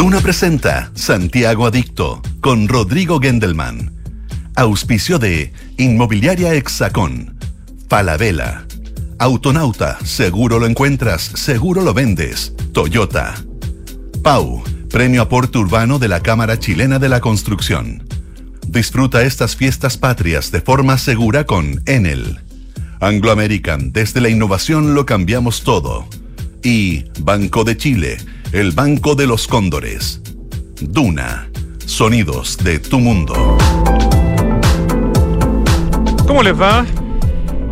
Duna presenta Santiago Adicto con Rodrigo Gendelman. Auspicio de Inmobiliaria Hexacón, Falabella, Autonauta, seguro lo encuentras, seguro lo vendes, Toyota. Pau, Premio Aporte Urbano de la Cámara Chilena de la Construcción. Disfruta estas fiestas patrias de forma segura con Enel. Anglo American, desde la innovación lo cambiamos todo. Y Banco de Chile, el Banco de los Cóndores. Duna, sonidos de tu mundo. ¿Cómo les va?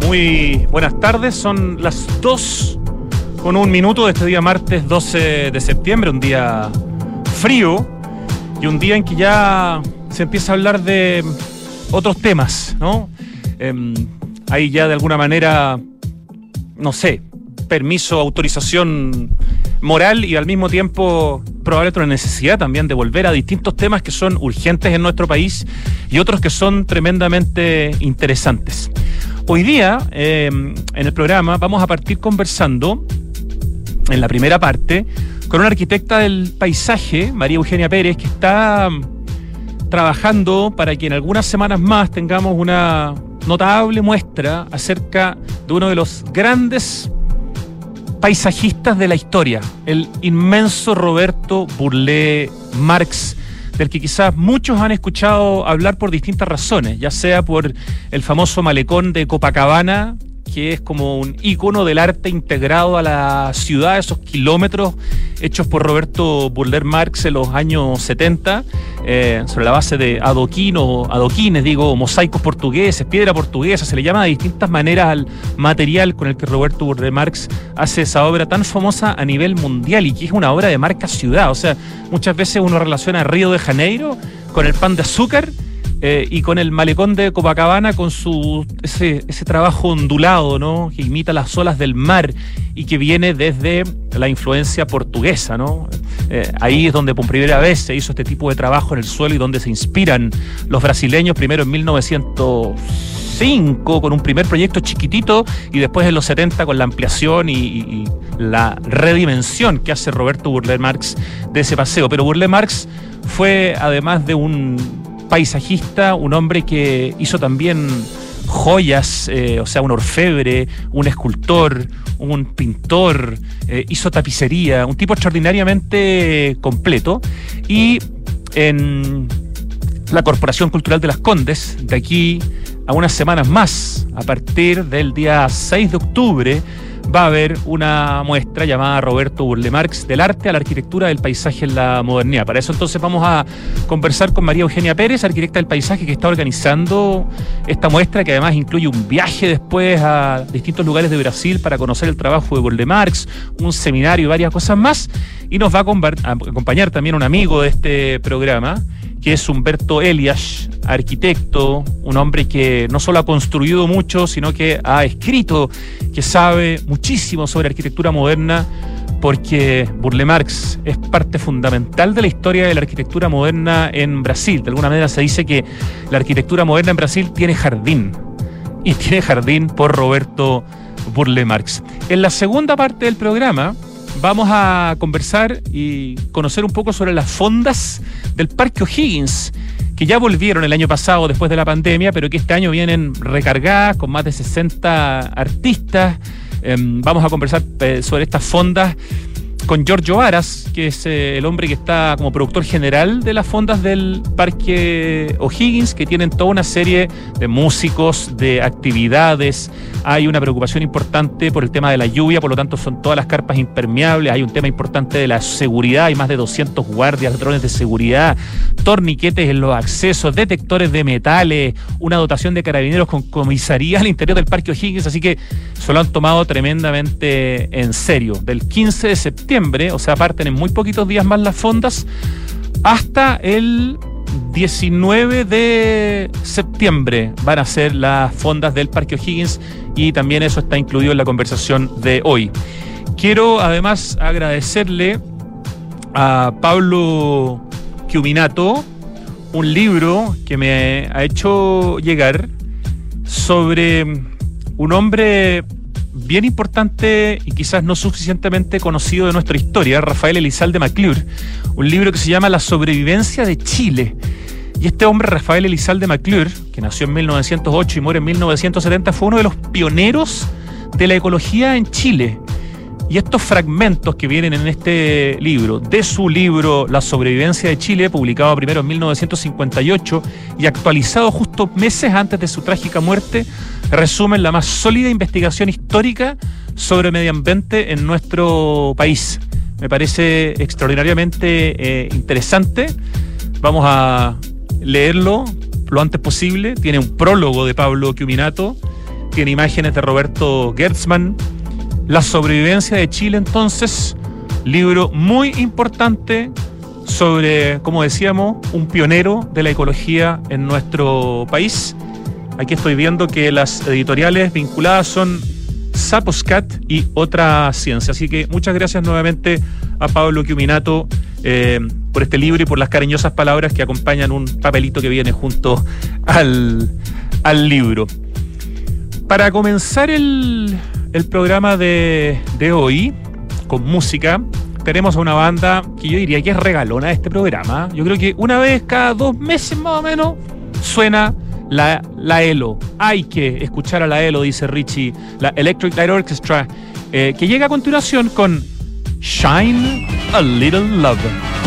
Muy buenas tardes, son las 2 con un minuto de este día martes 12 de septiembre, un día frío y un día en que ya se empieza a hablar de otros temas, ¿no? Em, hay ya de alguna manera, no sé, permiso, autorización moral y al mismo tiempo probablemente una necesidad también de volver a distintos temas que son urgentes en nuestro país y otros que son tremendamente interesantes. Hoy día, em, en el programa, vamos a partir conversando, en la primera parte, con una arquitecta del paisaje, María Eugenia Pérez, que está trabajando para que en algunas semanas más tengamos una notable muestra acerca de uno de los grandes paisajistas de la historia, el inmenso Roberto Burlé Marx, del que quizás muchos han escuchado hablar por distintas razones, ya sea por el famoso malecón de Copacabana, que es como un icono del arte integrado a la ciudad, esos kilómetros hechos por Roberto Burler Marx en los años 70, eh, sobre la base de adoquín o adoquines, digo, mosaicos portugueses, piedra portuguesa, se le llama de distintas maneras al material con el que Roberto Burler Marx hace esa obra tan famosa a nivel mundial y que es una obra de marca ciudad. O sea, muchas veces uno relaciona Río de Janeiro con el pan de azúcar eh, y con el malecón de Copacabana, con su ese, trabajo ondulado, ¿no? Que imita las olas del mar y que viene desde la influencia portuguesa, ¿no? Eh, ahí es donde por primera vez se hizo este tipo de trabajo en el suelo y donde se inspiran los brasileños, primero en 1905 con un primer proyecto chiquitito y después en los 70 con la ampliación y, la redimensión que hace Roberto Burle Marx de ese paseo. Pero Burle Marx fue, además de un paisajista, un hombre que hizo también joyas, eh, o sea, un orfebre, un escultor, un pintor, eh, hizo tapicería, un tipo extraordinariamente completo. Y en la Corporación Cultural de las Condes, de aquí a unas semanas más, a partir del día 6 de octubre, va a haber una muestra llamada Roberto Burle Marx del arte a la arquitectura del paisaje en la modernidad. Para eso entonces vamos a conversar con María Eugenia Pérez, arquitecta del paisaje, que está organizando esta muestra, que además incluye un viaje después a distintos lugares de Brasil para conocer el trabajo de Burle Marx, un seminario y varias cosas más. Y nos va a acompañar también un amigo de este programa, que es Humberto Elias, arquitecto, un hombre que no solo ha construido mucho, sino que ha escrito, que sabe muchísimo sobre arquitectura moderna, porque Burle Marx es parte fundamental de la historia de la arquitectura moderna en Brasil. De alguna manera se dice que la arquitectura moderna en Brasil tiene jardín, y tiene jardín por Roberto Burle Marx. En la segunda parte del programa, vamos a conversar y conocer un poco sobre las fondas del Parque O'Higgins, que ya volvieron el año pasado después de la pandemia, pero que este año vienen recargadas con más de 60 artistas. Em, vamos a conversar eh, sobre estas fondas con Giorgio Varas, que es eh, el hombre que está como productor general de las fondas del Parque O'Higgins, que tienen toda una serie de músicos, de actividades. Hay una preocupación importante por el tema de la lluvia, por lo tanto son todas las carpas impermeables. Hay un tema importante de la seguridad, hay más de 200 guardias, drones de seguridad, torniquetes en los accesos, detectores de metales, una dotación de carabineros con comisaría al interior del Parque O'Higgins, así que se lo han tomado tremendamente en serio. Del 15 de septiembre o sea, parten en muy poquitos días más las fondas, hasta el 19 de septiembre van a ser las fondas del Parque O'Higgins y también eso está incluido en la conversación de hoy. Quiero además agradecerle a Pablo Chiuminato un libro que me ha hecho llegar sobre un hombre bien importante y quizás no suficientemente conocido de nuestra historia, Rafael Elizalde MacLure, un libro que se llama La sobrevivencia de Chile. Y este hombre, Rafael Elizalde MacLure, que nació en 1908 y muere en 1970, fue uno de los pioneros de la ecología en Chile. Y estos fragmentos que vienen en este libro, de su libro La sobrevivencia de Chile, publicado primero en 1958 y actualizado justo meses antes de su trágica muerte, resumen la más sólida investigación histórica sobre medio ambiente en nuestro país. Me parece extraordinariamente eh, interesante. Vamos a leerlo lo antes posible. Tiene un prólogo de Pablo Chiuminato, tiene imágenes de Roberto Gertzmann la sobrevivencia de Chile entonces, libro muy importante sobre, como decíamos, un pionero de la ecología en nuestro país. Aquí estoy viendo que las editoriales vinculadas son Saposcat y Otra Ciencia. Así que muchas gracias nuevamente a Pablo Chiuminato eh, por este libro y por las cariñosas palabras que acompañan un papelito que viene junto al, al libro. Para comenzar el, el programa de, hoy con música. Tenemos a una banda que yo diría que es regalona de este programa. Yo creo que una vez cada dos meses más o menos suena la, la ELO. Hay que escuchar a la ELO, dice Richie, la Electric Light Orchestra, eh, que llega a continuación con Shine a Little Love.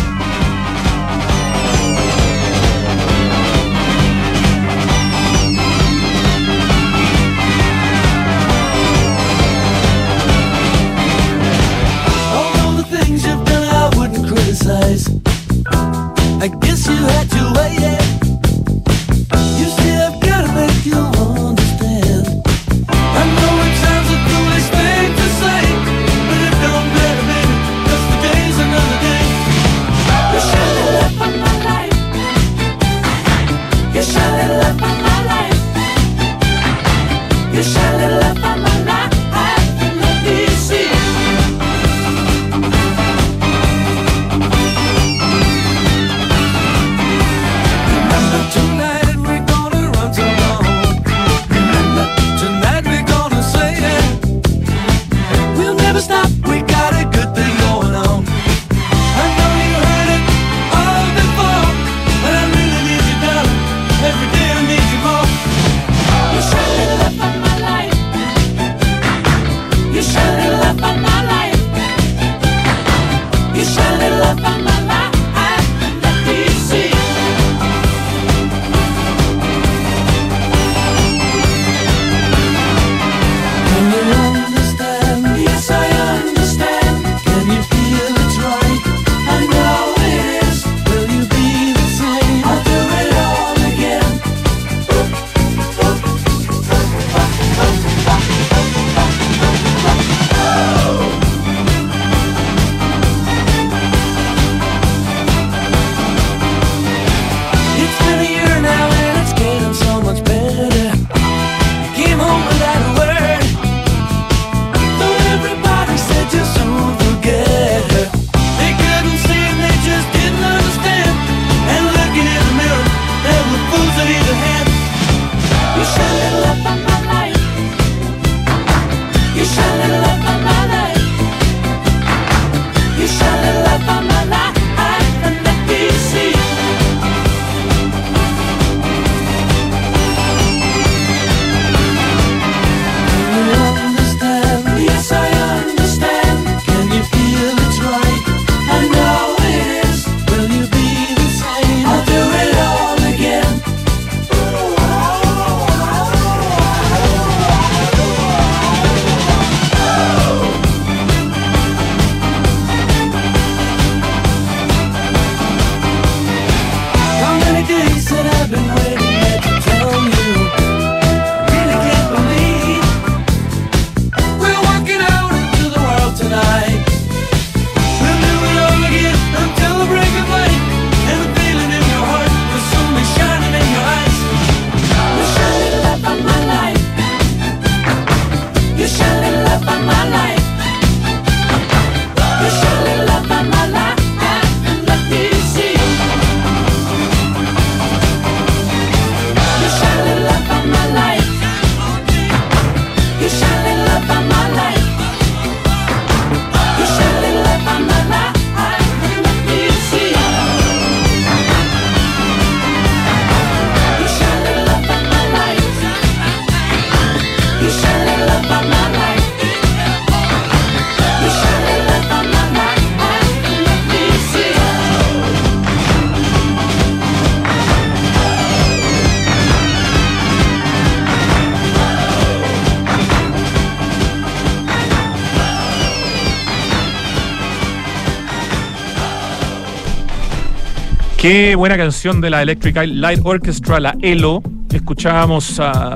Qué buena canción de la Electric Light Orchestra, la ELO. Escuchábamos a.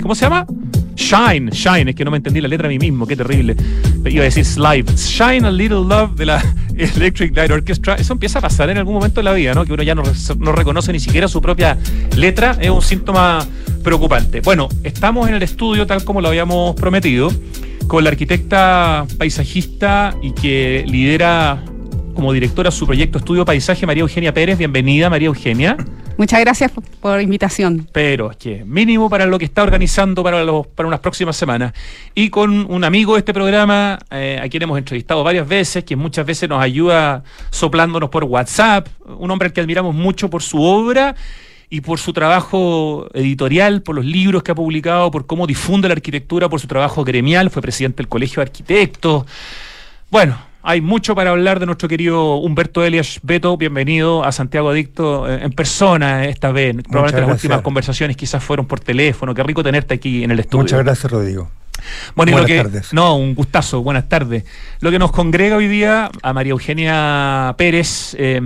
¿Cómo se llama? Shine, Shine, es que no me entendí la letra a mí mismo, qué terrible. Iba a decir Slide. Shine a Little Love de la Electric Light Orchestra. Eso empieza a pasar en algún momento de la vida, ¿no? Que uno ya no, no reconoce ni siquiera su propia letra. Es un síntoma preocupante. Bueno, estamos en el estudio tal como lo habíamos prometido, con la arquitecta paisajista y que lidera como directora su proyecto Estudio Paisaje, María Eugenia Pérez. Bienvenida, María Eugenia. Muchas gracias por invitación. Pero es que mínimo para lo que está organizando para, los, para unas próximas semanas. Y con un amigo de este programa, eh, a quien hemos entrevistado varias veces, que muchas veces nos ayuda soplándonos por WhatsApp, un hombre al que admiramos mucho por su obra y por su trabajo editorial, por los libros que ha publicado, por cómo difunde la arquitectura, por su trabajo gremial, fue presidente del Colegio de Arquitectos. Bueno, hay mucho para hablar de nuestro querido Humberto Elias Beto. Bienvenido a Santiago Adicto eh, en persona esta vez. Probablemente las últimas conversaciones quizás fueron por teléfono. Qué rico tenerte aquí en el estudio. Muchas gracias, Rodrigo. Bueno, Buenas tardes. No, un gustazo. Buenas tardes. Lo que nos congrega hoy día a María Eugenia Pérez, eh,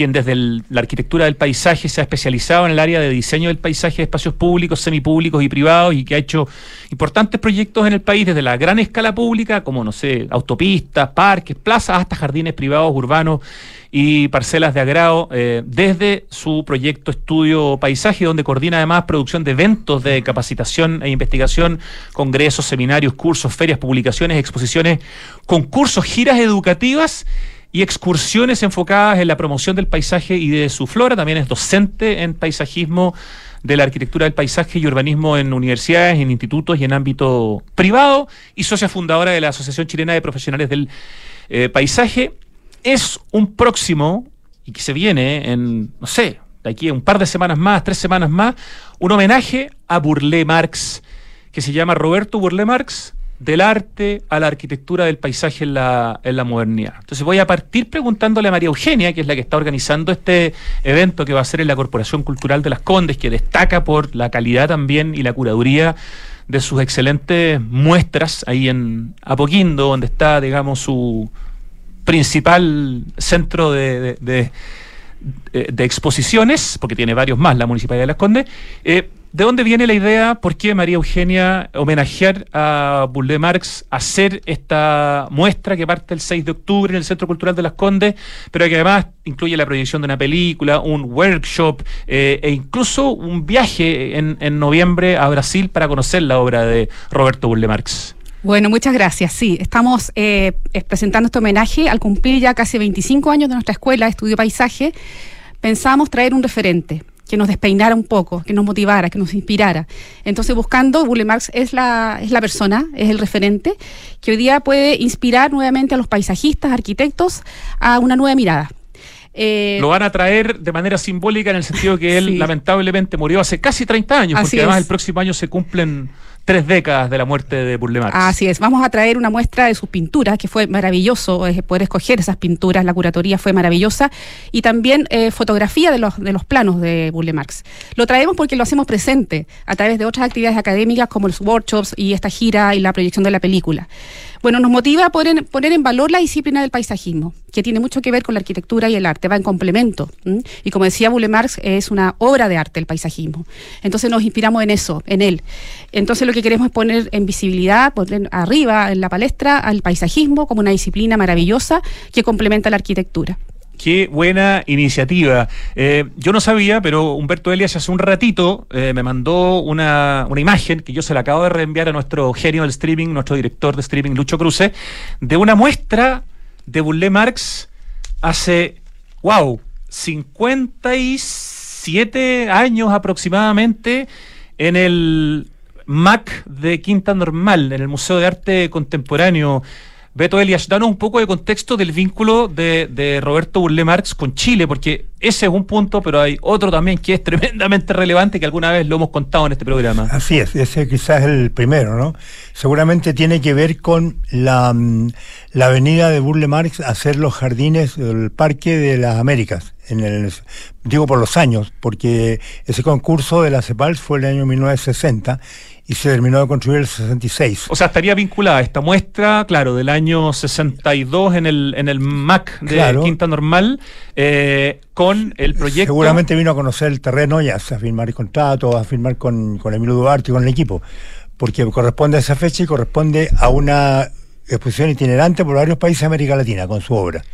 quien desde la arquitectura del paisaje se ha especializado en el área de diseño del paisaje de espacios públicos, semipúblicos y privados y que ha hecho importantes proyectos en el país desde la gran escala pública, como, no sé, autopistas, parques, plazas, hasta jardines privados, urbanos y parcelas de agrado, eh, desde su proyecto Estudio Paisaje, donde coordina además producción de eventos de capacitación e investigación, congresos, seminarios, cursos, ferias, publicaciones, exposiciones, concursos, giras educativas y excursiones enfocadas en la promoción del paisaje y de su flora. También es docente en paisajismo de la arquitectura del paisaje y urbanismo en universidades, en institutos y en ámbito privado y socia fundadora de la Asociación Chilena de Profesionales del eh, Paisaje. Es un próximo y que se viene en, no sé, de aquí a un par de semanas más, tres semanas más, un homenaje a Burle Marx que se llama Roberto Burle Marx, del arte a la arquitectura del paisaje en la, en la modernidad. Entonces voy a partir preguntándole a María Eugenia, que es la que está organizando este evento que va a ser en la Corporación Cultural de las Condes, que destaca por la calidad también y la curaduría de sus excelentes muestras ahí en Apoquindo, donde está, digamos, su principal centro de, de, exposiciones, porque tiene varios más la Municipalidad de Las Condes. Eh, ¿De dónde viene la idea? ¿Por qué María Eugenia homenajear a Burle Marx, hacer esta muestra que parte el 6 de octubre en el Centro Cultural de Las Condes, pero que además incluye la proyección de una película, un workshop eh, e incluso un viaje en, noviembre a Brasil para conocer la obra de Roberto Burle Marx? Bueno, muchas gracias. Sí, estamos eh, presentando este homenaje al cumplir ya casi 25 años de nuestra escuela, Estudio Paisaje. Pensamos traer un referente, que nos despeinara un poco, que nos motivara, que nos inspirara. Entonces, buscando, Burle Marx es la, es la persona, es el referente, que hoy día puede inspirar nuevamente a los paisajistas, arquitectos, a una nueva mirada. Eh, lo van a traer de manera simbólica en el sentido que él lamentablemente murió hace casi 30 años, porque además el próximo año se cumplen tres décadas de la muerte de Burle Marx. Así es, vamos a traer una muestra de sus pinturas, que fue maravilloso eh, poder escoger esas pinturas, la curatoría fue maravillosa, y también eh, fotografía de los, de los planos de Burle Marx. Lo traemos porque lo hacemos presente a través de otras actividades académicas como los workshops y esta gira y la proyección de la película. Bueno, nos motiva a poner, en valor la disciplina del paisajismo, que tiene mucho que ver con la arquitectura y el arte, va en complemento. Y como decía Burle Marx, es una obra de arte el paisajismo. Entonces nos inspiramos en eso, en él. Entonces lo que queremos es poner en visibilidad, poner arriba en la palestra al paisajismo como una disciplina maravillosa que complementa la arquitectura. Qué buena iniciativa. Eh, yo no sabía, pero Humberto Elias hace un ratito eh, me mandó una, una, imagen que yo se la acabo de reenviar a nuestro genio del streaming, nuestro director de streaming, Lucho Cruce, de una muestra de Burle Marx hace, wow, 57 años aproximadamente en el MAC de Quinta Normal, en el Museo de Arte Contemporáneo. Beto Elias, danos un poco de contexto del vínculo de, Roberto Burle Marx con Chile, porque ese es un punto, pero hay otro también que es tremendamente relevante que alguna vez lo hemos contado en este programa. Así es, ese quizás es el primero, ¿no? Seguramente tiene que ver con la, mm, la avenida de Burle Marx a hacer los jardines del Parque de las Américas. En el, digo por los años, porque ese concurso de la CEPAL fue el año 1960 y se terminó de construir el 66. O sea, estaría vinculada esta muestra, claro, del año 62 en el, en el MAC de Quinta Normal, eh, con el proyecto. Seguramente vino a conocer el terreno y a, firmar contratos, a firmar con, con Emilio Duarte y con el equipo, porque corresponde a esa fecha y corresponde a una exposición itinerante por varios países de América Latina con su obra.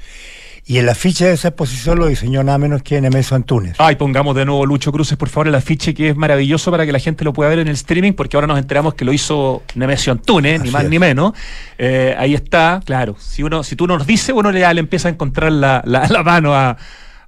Y el afiche de esa exposición lo diseñó nada menos que Nemesio Antunes. Ay, pongamos de nuevo Lucho Cruces, por favor, el afiche que es maravilloso para que la gente lo pueda ver en el streaming, porque ahora nos enteramos que lo hizo Nemesio Antunes, ni más ni menos. Eh, ahí está, claro. Si uno, si tú nos dices, uno le, le empieza a encontrar la, la, mano a,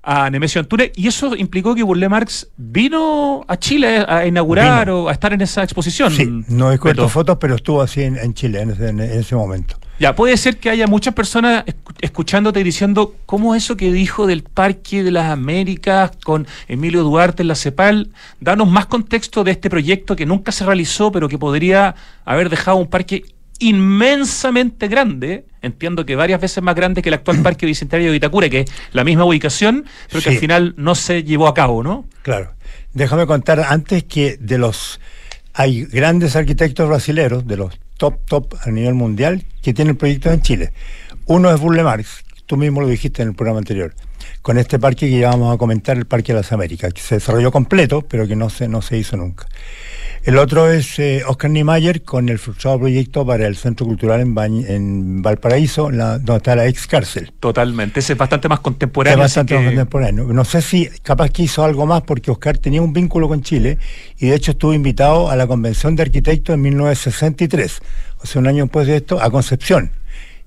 a Nemesio Antunes, y eso implicó que Burle Marx vino a Chile a inaugurar o a estar en esa exposición. Sí, no he fotos, pero estuvo así en, Chile en ese momento. Ya, puede ser que haya muchas personas escuchándote diciendo cómo eso que dijo del Parque de las Américas con Emilio Duarte en la CEPAL. Danos más contexto de este proyecto que nunca se realizó, pero que podría haber dejado un parque inmensamente grande, entiendo que varias veces más grande que el actual Parque Bicentenario de Itacura, que es la misma ubicación, pero que al final no se llevó a cabo, ¿no? Claro. Déjame contar antes que de los hay grandes arquitectos brasileños, de los top, top a nivel mundial que tienen proyectos en Chile. Uno es Burle Marx, tú mismo lo dijiste en el programa anterior, con este parque que íbamos a comentar, el Parque de las Américas, que se desarrolló completo, pero que no se, no se hizo nunca. El otro es eh, Oscar Niemeyer con el frustrado proyecto para el Centro Cultural en, en Valparaíso, la, donde está la ex cárcel. Totalmente, ese es bastante más contemporáneo. Es bastante más contemporáneo. No sé si capaz que hizo algo más porque Oscar tenía un vínculo con Chile y de hecho estuvo invitado a la Convención de Arquitectos en 1963, o sea, un año después de esto, a Concepción.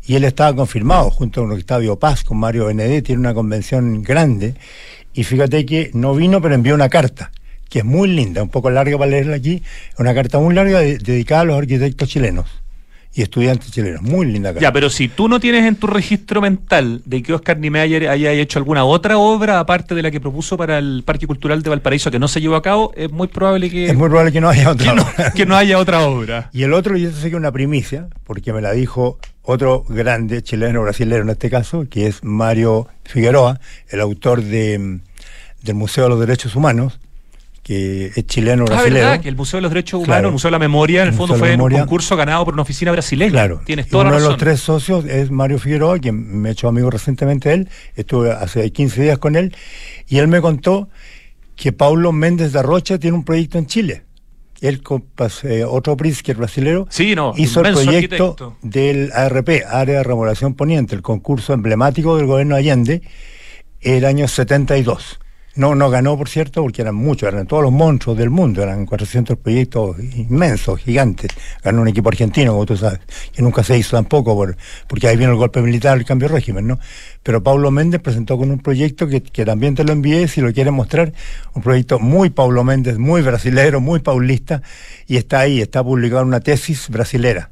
Y él estaba confirmado junto con Octavio Paz, con Mario Benedetti, tiene una convención grande. Y fíjate que no vino, pero envió una carta que es muy linda, un poco larga para leerla aquí, una carta muy larga dedicada a los arquitectos chilenos y estudiantes chilenos. Muy linda carta. Ya, pero si tú no tienes en tu registro mental de que Oscar Niemeyer haya hecho alguna otra obra aparte de la que propuso para el Parque Cultural de Valparaíso que no se llevó a cabo, es muy probable que... Es muy probable que no haya otra que obra. que no haya otra obra. Y el otro, y eso sé que es una primicia, porque me la dijo otro grande chileno, brasileño en este caso, que es Mario Figueroa, el autor de, del Museo de los Derechos Humanos, que es chileno brasileño. Ah, verdad, que el Museo de los Derechos Humanos, el Museo de la Memoria, en el, fondo fue un concurso ganado por una oficina brasileña. Claro. Tienes toda uno de los tres socios es Mario Figueroa, quien me he hecho amigo recientemente él, estuve hace 15 días con él, y él me contó que Paulo Méndez de Rocha tiene un proyecto en Chile. Él, eh, otro príncipe brasileño, sí, no, hizo el proyecto del ARP, Área de Remodelación Poniente, el concurso emblemático del gobierno Allende, el año 72. No, no ganó, por cierto, porque eran muchos, eran todos los monstruos del mundo, eran 400 proyectos inmensos, gigantes. Ganó un equipo argentino, como tú sabes, que nunca se hizo tampoco, por, porque ahí vino el golpe militar, el cambio de régimen, ¿no? Pero Pablo Méndez presentó con un proyecto que, que también te lo envié, si lo quieres mostrar, un proyecto muy Pablo Méndez, muy brasilero, muy paulista, y está ahí, está publicado en una tesis brasilera.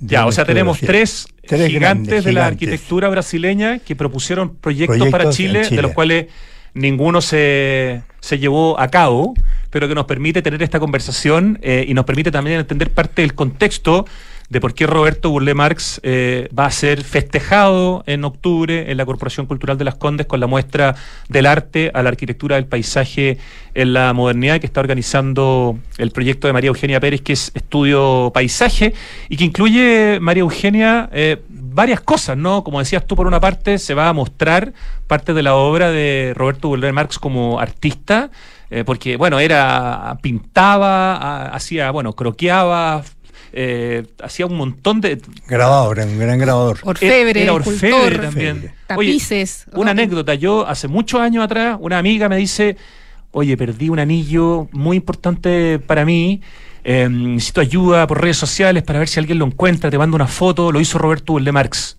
Ya, o sea, tenemos tres, gigantes, de la arquitectura brasileña que propusieron proyectos, para Chile, de los cuales ninguno se, se llevó a cabo, pero que nos permite tener esta conversación eh, y nos permite también entender parte del contexto de por qué Roberto Burle Marx eh, va a ser festejado en octubre en la Corporación Cultural de las Condes con la muestra del arte a la arquitectura del paisaje en la modernidad que está organizando el proyecto de María Eugenia Pérez, que es Estudio Paisaje, y que incluye, María Eugenia, eh, varias cosas, ¿no? Como decías tú, por una parte, se va a mostrar parte de la obra de Roberto Burle Marx como artista, eh, porque, bueno, era, pintaba, hacía, bueno, croqueaba, eh, hacía un montón de... Grabador, un gran grabador. Orfebre, era orfebre también. Tapices. una anécdota, yo hace muchos años atrás, una amiga me dice, oye, perdí un anillo muy importante para mí, eh, necesito ayuda por redes sociales para ver si alguien lo encuentra, te mando una foto, lo hizo Roberto de Marx.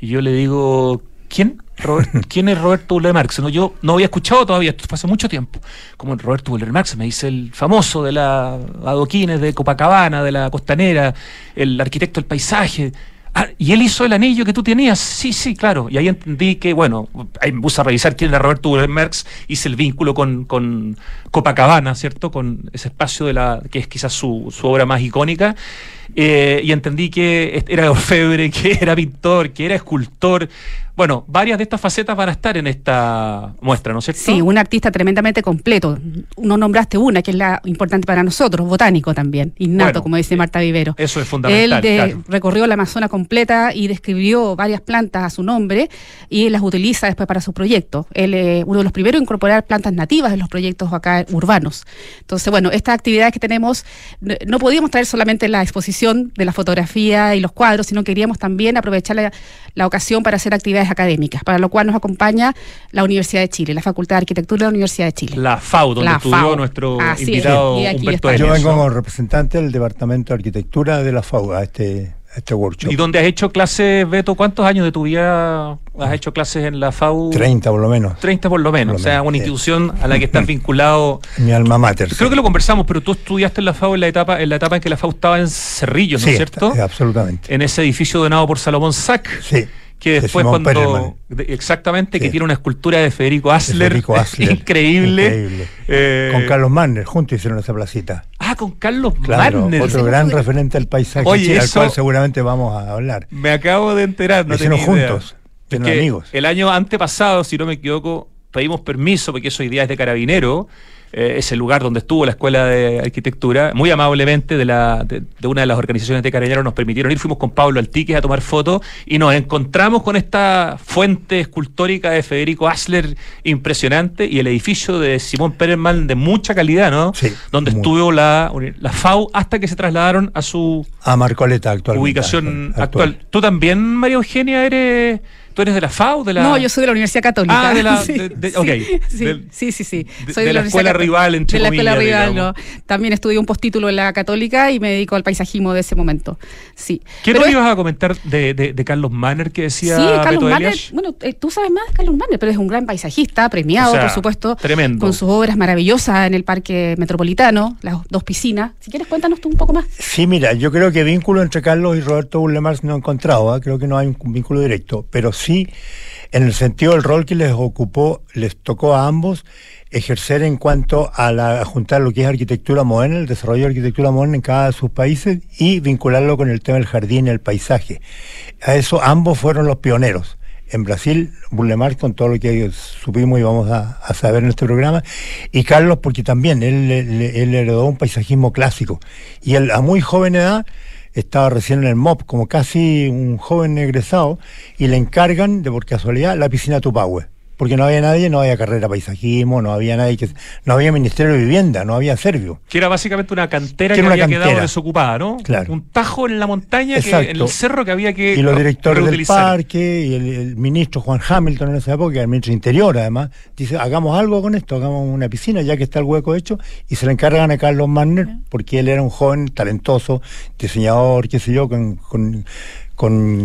Y yo le digo, ¿quién? ¿Quién es Roberto Buller Marx? No, yo no había escuchado todavía, esto fue hace mucho tiempo. Como Roberto Buller Marx, me dice el famoso de la adoquines de Copacabana, de la costanera, el arquitecto del paisaje. Ah, y él hizo el anillo que tú tenías. Sí, sí, claro. Y ahí entendí que, bueno, ahí me puse a revisar quién era Roberto Marx, hice el vínculo con, con Copacabana, ¿cierto? Con ese espacio de la que es quizás su, su obra más icónica. Eh, y entendí que era orfebre, que era pintor, que era escultor. Bueno, varias de estas facetas van a estar en esta muestra, ¿no es cierto? Sí, un artista tremendamente completo. No nombraste una, que es la importante para nosotros, botánico también, innato, como dice Marta Vivero. Eso es fundamental. Él recorrió la Amazona completa y describió varias plantas a su nombre y las utiliza después para su proyecto. Él es uno de los primeros en incorporar plantas nativas en los proyectos acá urbanos. Entonces, bueno, estas actividades que tenemos, no podíamos traer solamente la exposición de la fotografía y los cuadros, sino queríamos también aprovechar la, la ocasión para hacer actividades académicas, para lo cual nos acompaña la Universidad de Chile, la Facultad de Arquitectura de la Universidad de Chile. La FAU, donde estudió nuestro invitado Humberto Yo vengo como representante del Departamento de Arquitectura de la FAU a este, este workshop. ¿Y dónde has hecho clases, Beto? ¿Cuántos años de tu vida has hecho clases en la FAU? 30 por lo menos. 30 por lo menos, o sea, una institución a la que estás vinculado. Mi alma mater. Creo que lo conversamos, pero tú estudiaste en la FAU en la etapa en la etapa en que la FAU estaba en Cerrillos, ¿no es cierto? Sí, absolutamente. En ese edificio donado por Salomón Sack. Sí que después cuando exactamente que tiene una escultura de Federico Asler, increíble, eh, con Carlos Manner juntos hicieron esa placita. Ah con Carlos claro, otro gran referente al paisaje Oye, al cual seguramente vamos a hablar. me acabo de enterar no hicieron juntos amigos. el año antepasado si no me equivoco pedimos permiso porque eso hoy día es de carabinero eh, ese lugar donde estuvo la Escuela de Arquitectura, muy amablemente de, la, de, una de las organizaciones de Carabineros nos permitieron ir, fuimos con Pablo Altiques a tomar fotos y nos encontramos con esta fuente escultórica de Federico Asler impresionante y el edificio de Simón Perelman de mucha calidad, ¿no? Sí, donde estuvo la, la FAU hasta que se trasladaron a su a Marcoleta actual ubicación actual. ¿Tú también, María Eugenia, eres ¿Tú eres de la FAU? De la... No, yo soy de la Universidad Católica. Ah, de la. sí, sí, sí, sí, Soy de, la, escuela rival, entre De la escuela rival, no. También estudié un postítulo en la Católica y me dedico al paisajismo de ese momento. Sí. ¿Qué nos ibas a comentar de, de, Carlos Manner que decía Sí, Carlos Manner. Bueno, eh, tú sabes más de Carlos Manner, pero es un gran paisajista, premiado, por supuesto. Tremendo. Con sus obras maravillosas en el Parque Metropolitano, las dos piscinas. Si quieres, cuéntanos tú un poco más. Sí, mira, yo creo que vínculo entre Carlos y Roberto Bullemars no he encontrado. ¿eh? Creo que no hay un vínculo directo, pero sí en el sentido del rol que les ocupó, les tocó a ambos ejercer en cuanto a, la, juntar lo que es arquitectura moderna, el desarrollo de arquitectura moderna en cada de sus países y vincularlo con el tema del jardín y el paisaje. A eso ambos fueron los pioneros. En Brasil, Burle con todo lo que supimos y vamos a, saber en este programa, y Carlos porque también él, él heredó un paisajismo clásico. Y él a muy joven edad estaba recién en el MOP como casi un joven egresado y le encargan, de por casualidad, la piscina Tupahue porque no había nadie, no había carrera paisajismo, no había nadie que no había Ministerio de Vivienda, no había Servio. Que era básicamente una cantera que, había quedado desocupada, ¿no? Claro. Un tajo en la montaña, que, en el cerro que había que Y los directores del parque y el, ministro Juan Hamilton en esa época, el ministro Interior además, dice, hagamos algo con esto, hagamos una piscina ya que está el hueco hecho y se le encargan a Carlos Manner porque él era un joven talentoso, diseñador, qué sé yo, con con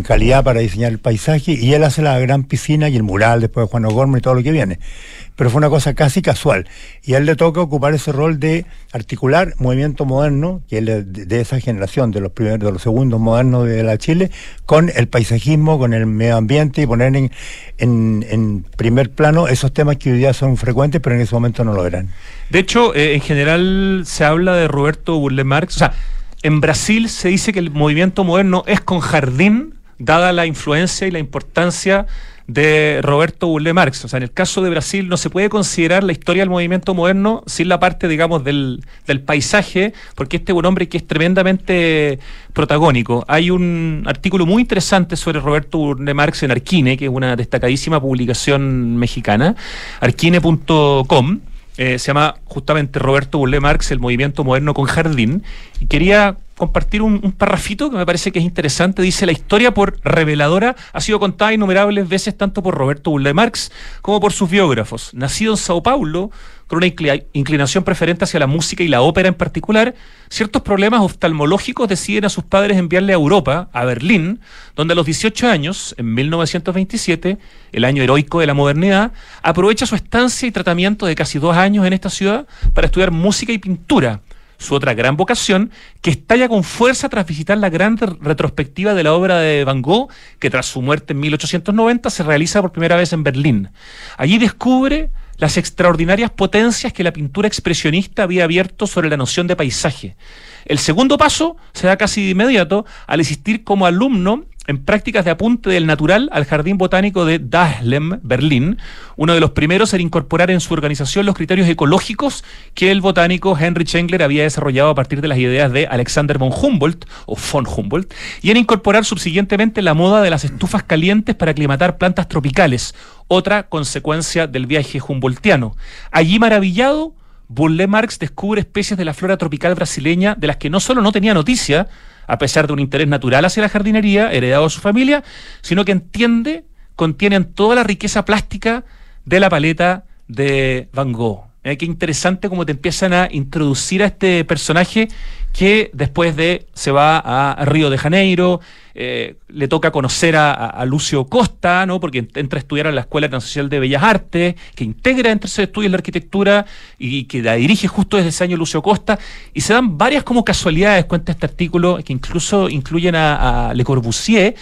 calidad para diseñar el paisaje y él hace la gran piscina y el mural después de Juan O'Gorman y todo lo que viene. Pero fue una cosa casi casual. Y a él le toca ocupar ese rol de articular movimiento moderno, que es de, esa generación, de los primeros, de los segundos modernos de la Chile, con el paisajismo, con el medio ambiente y poner en, en, primer plano esos temas que hoy día son frecuentes, pero en ese momento no lo eran. De hecho, eh, en general se habla de Roberto Burle Marx, en Brasil se dice que el movimiento moderno es con jardín, dada la influencia y la importancia de Roberto Burle Marx. O sea, en el caso de Brasil no se puede considerar la historia del movimiento moderno sin la parte, digamos, del, del paisaje, porque este es un hombre que es tremendamente protagónico. Hay un artículo muy interesante sobre Roberto Burle Marx en Arquine, que es una destacadísima publicación mexicana, arquine.com eh, se llama justamente Roberto Burle Marx, El Movimiento Moderno con Jardín, y quería compartir un, un, parrafito que me parece que es interesante. Dice, la historia por reveladora ha sido contada innumerables veces tanto por Roberto Burle Marx como por sus biógrafos. Nacido en Sao Paulo, con una inclinación preferente hacia la música y la ópera en particular, ciertos problemas oftalmológicos deciden a sus padres enviarle a Europa, a Berlín, donde a los 18 años, en 1927, el año heroico de la modernidad, aprovecha su estancia y tratamiento de casi dos años en esta ciudad para estudiar música y pintura su otra gran vocación, que estalla con fuerza tras visitar la gran retrospectiva de la obra de Van Gogh, que tras su muerte en 1890 se realiza por primera vez en Berlín. Allí descubre las extraordinarias potencias que la pintura expresionista había abierto sobre la noción de paisaje. El segundo paso se da casi de inmediato al existir como alumno en prácticas de apunte del natural al Jardín Botánico de Dahlem, Berlín, uno de los primeros en incorporar en su organización los criterios ecológicos que el botánico Henry Schengler había desarrollado a partir de las ideas de Alexander von Humboldt o von Humboldt, y en incorporar subsiguientemente la moda de las estufas calientes para aclimatar plantas tropicales, otra consecuencia del viaje humboldtiano. Allí maravillado, Burle Marx descubre especies de la flora tropical brasileña de las que no solo no tenía noticia, a pesar de un interés natural hacia la jardinería, heredado de su familia, sino que entiende, contienen toda la riqueza plástica de la paleta de Van Gogh. Eh, qué interesante cómo te empiezan a introducir a este personaje que después de se va a Río de Janeiro, eh, le toca conocer a, Lucio Costa, ¿no? porque entra a estudiar en la Escuela Nacional de Bellas Artes, que integra entre sus estudios la arquitectura y que la dirige justo desde ese año Lucio Costa, y se dan varias como casualidades, cuenta este artículo, que incluso incluyen a, a Le Corbusier,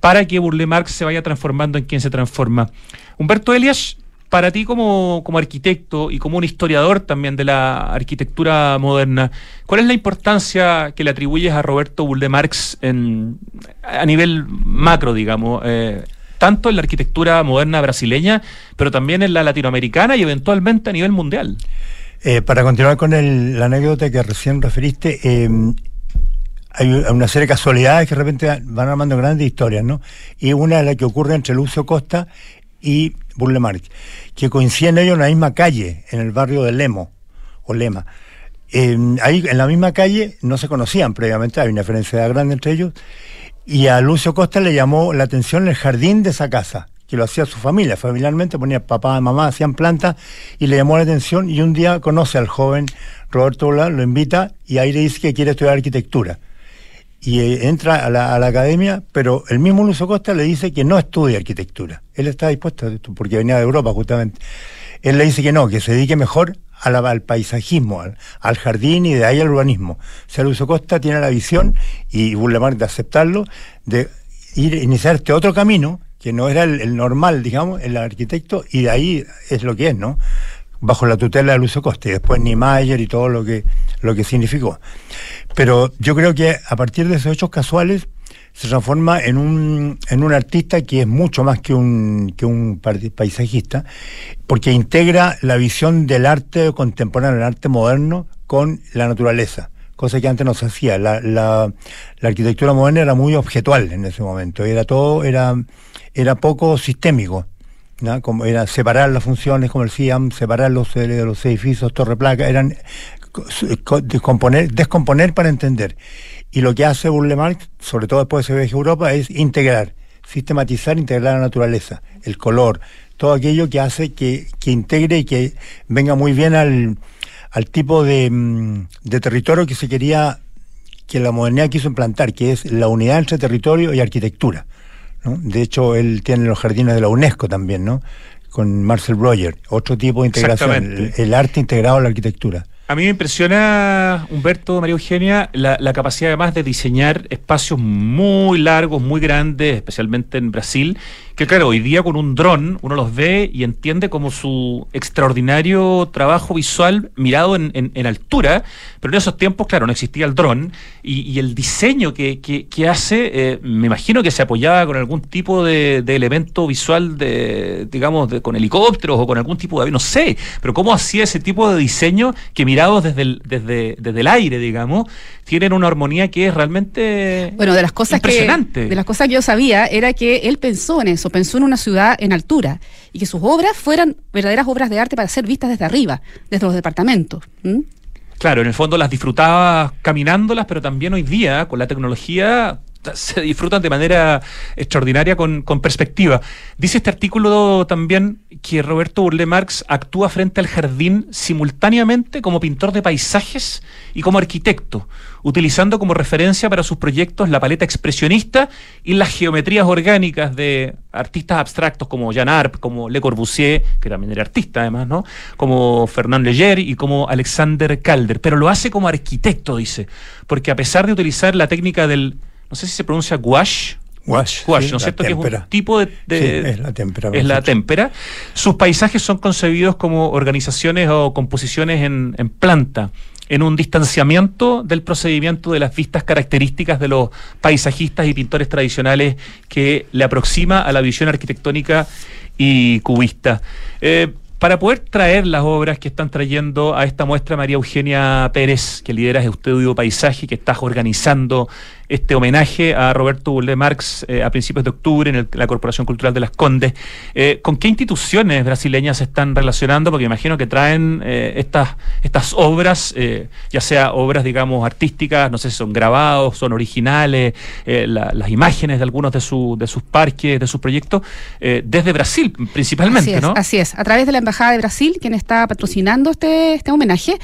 para que Burle Marx se vaya transformando en quien se transforma. Humberto Elias para ti como, arquitecto y como un historiador también de la arquitectura moderna, ¿cuál es la importancia que le atribuyes a Roberto Bulde Marx a nivel macro, digamos? Eh, tanto en la arquitectura moderna brasileña, pero también en la latinoamericana y eventualmente a nivel mundial. Eh, para continuar con la anécdota que recién referiste, eh, hay una serie de casualidades que de repente van armando grandes historias, ¿no? Y una es la que ocurre entre Lucio Costa y Burle Marx, que coinciden ellos en la misma calle, en el barrio de Lemo, o Lema. ahí en la misma calle no se conocían previamente, hay una diferencia grande entre ellos, y a Lucio Costa le llamó la atención el jardín de esa casa, que lo hacía su familia, familiarmente ponía papá, mamá, hacían plantas, y le llamó la atención, y un día conoce al joven Roberto Ola, lo invita, y ahí le dice que quiere estudiar arquitectura y eh, entra a la, academia, pero el mismo Lucio Costa le dice que no estudia arquitectura. Él está dispuesto a esto, porque venía de Europa justamente. Él le dice que no, que se dedique mejor al paisajismo, al, jardín y de ahí al urbanismo. O sea, Lucio Costa tiene la visión, y Burlemar de aceptarlo, de ir iniciar este otro camino, que no era el normal, digamos, el arquitecto, y de ahí es lo que es, ¿no? Bajo la tutela de Lucio Costa y después Niemeyer y todo lo que, lo que significó. Pero yo creo que a partir de esos hechos casuales se transforma en un, en un artista que es mucho más que un, que un paisajista, porque integra la visión del arte contemporáneo, el arte moderno, con la naturaleza, cosa que antes no se hacía. La, la, la arquitectura moderna era muy objetual en ese momento, era todo, era, era poco sistémico. Como era separar las funciones, como decían, separar los, eh, los edificios, torre placa, eran descomponer, descomponer para entender. Y lo que hace Burle Marx, sobre todo después de a Europa, es integrar, sistematizar, integrar la naturaleza, el color, todo aquello que hace que, integre y que venga muy bien al, al tipo de, mm, de territorio que se quería, que la modernidad quiso implantar, que es la unidad entre territorio y arquitectura. De hecho, él tiene los jardines de la UNESCO también, ¿no? Con Marcel Breuer, otro tipo de integración, el, arte integrado a la arquitectura. A mí me impresiona, Humberto, María Eugenia, la, la, capacidad además de diseñar espacios muy largos, muy grandes, especialmente en Brasil, que claro, hoy día con un dron uno los ve y entiende como su extraordinario trabajo visual mirado en, en, altura, pero en esos tiempos, claro, no existía el dron y, el diseño que, que, hace, eh, me imagino que se apoyaba con algún tipo de, elemento visual, de digamos, de, con helicópteros o con algún tipo de no sé, pero cómo hacía ese tipo de diseño que mirados desde el, desde, desde el aire, digamos, tienen una armonía que es realmente bueno, de las cosas impresionante. de las cosas que yo sabía era que él pensó en eso pensó en una ciudad en altura y que sus obras fueran verdaderas obras de arte para ser vistas desde arriba, desde los departamentos. Claro, en el fondo las disfrutaba caminándolas, pero también hoy día, con la tecnología, se disfrutan de manera extraordinaria con, perspectiva. Dice este artículo también que Roberto Burle Marx actúa frente al jardín simultáneamente como pintor de paisajes y como arquitecto, utilizando como referencia para sus proyectos la paleta expresionista y las geometrías orgánicas de artistas abstractos como Jean Arp, como Le Corbusier, que también era artista además, ¿no? Como Fernand Leger y como Alexander Calder, pero lo hace como arquitecto, dice, porque a pesar de utilizar la técnica del no sé si se pronuncia gouache. Wash, sí, ¿no es cierto? Que es un tipo de... de- Sí, es la témpera. es la témpera. Sus paisajes son concebidos como organizaciones o composiciones en, en planta, en un distanciamiento del procedimiento de las vistas características de los paisajistas y pintores tradicionales que le aproxima a la visión arquitectónica y cubista. Eh, para poder traer las obras que están trayendo a esta muestra María Eugenia Pérez, que lidera Estudio Paisaje, que estás organizando este homenaje a Roberto Burle Marx eh, a principios de octubre en el- la Corporación Cultural de las Condes. Eh, ¿Con qué instituciones brasileñas se están relacionando? Porque imagino que traen eh, estas, estas obras, eh, ya sea obras, digamos, artísticas, no sé si son grabados, son originales, la- las imágenes de algunos de, su- de sus parques, de sus proyectos, desde Brasil principalmente, así es, ¿no? Así es, a través de la Embajada de Brasil, quien está patrocinando este, este homenaje,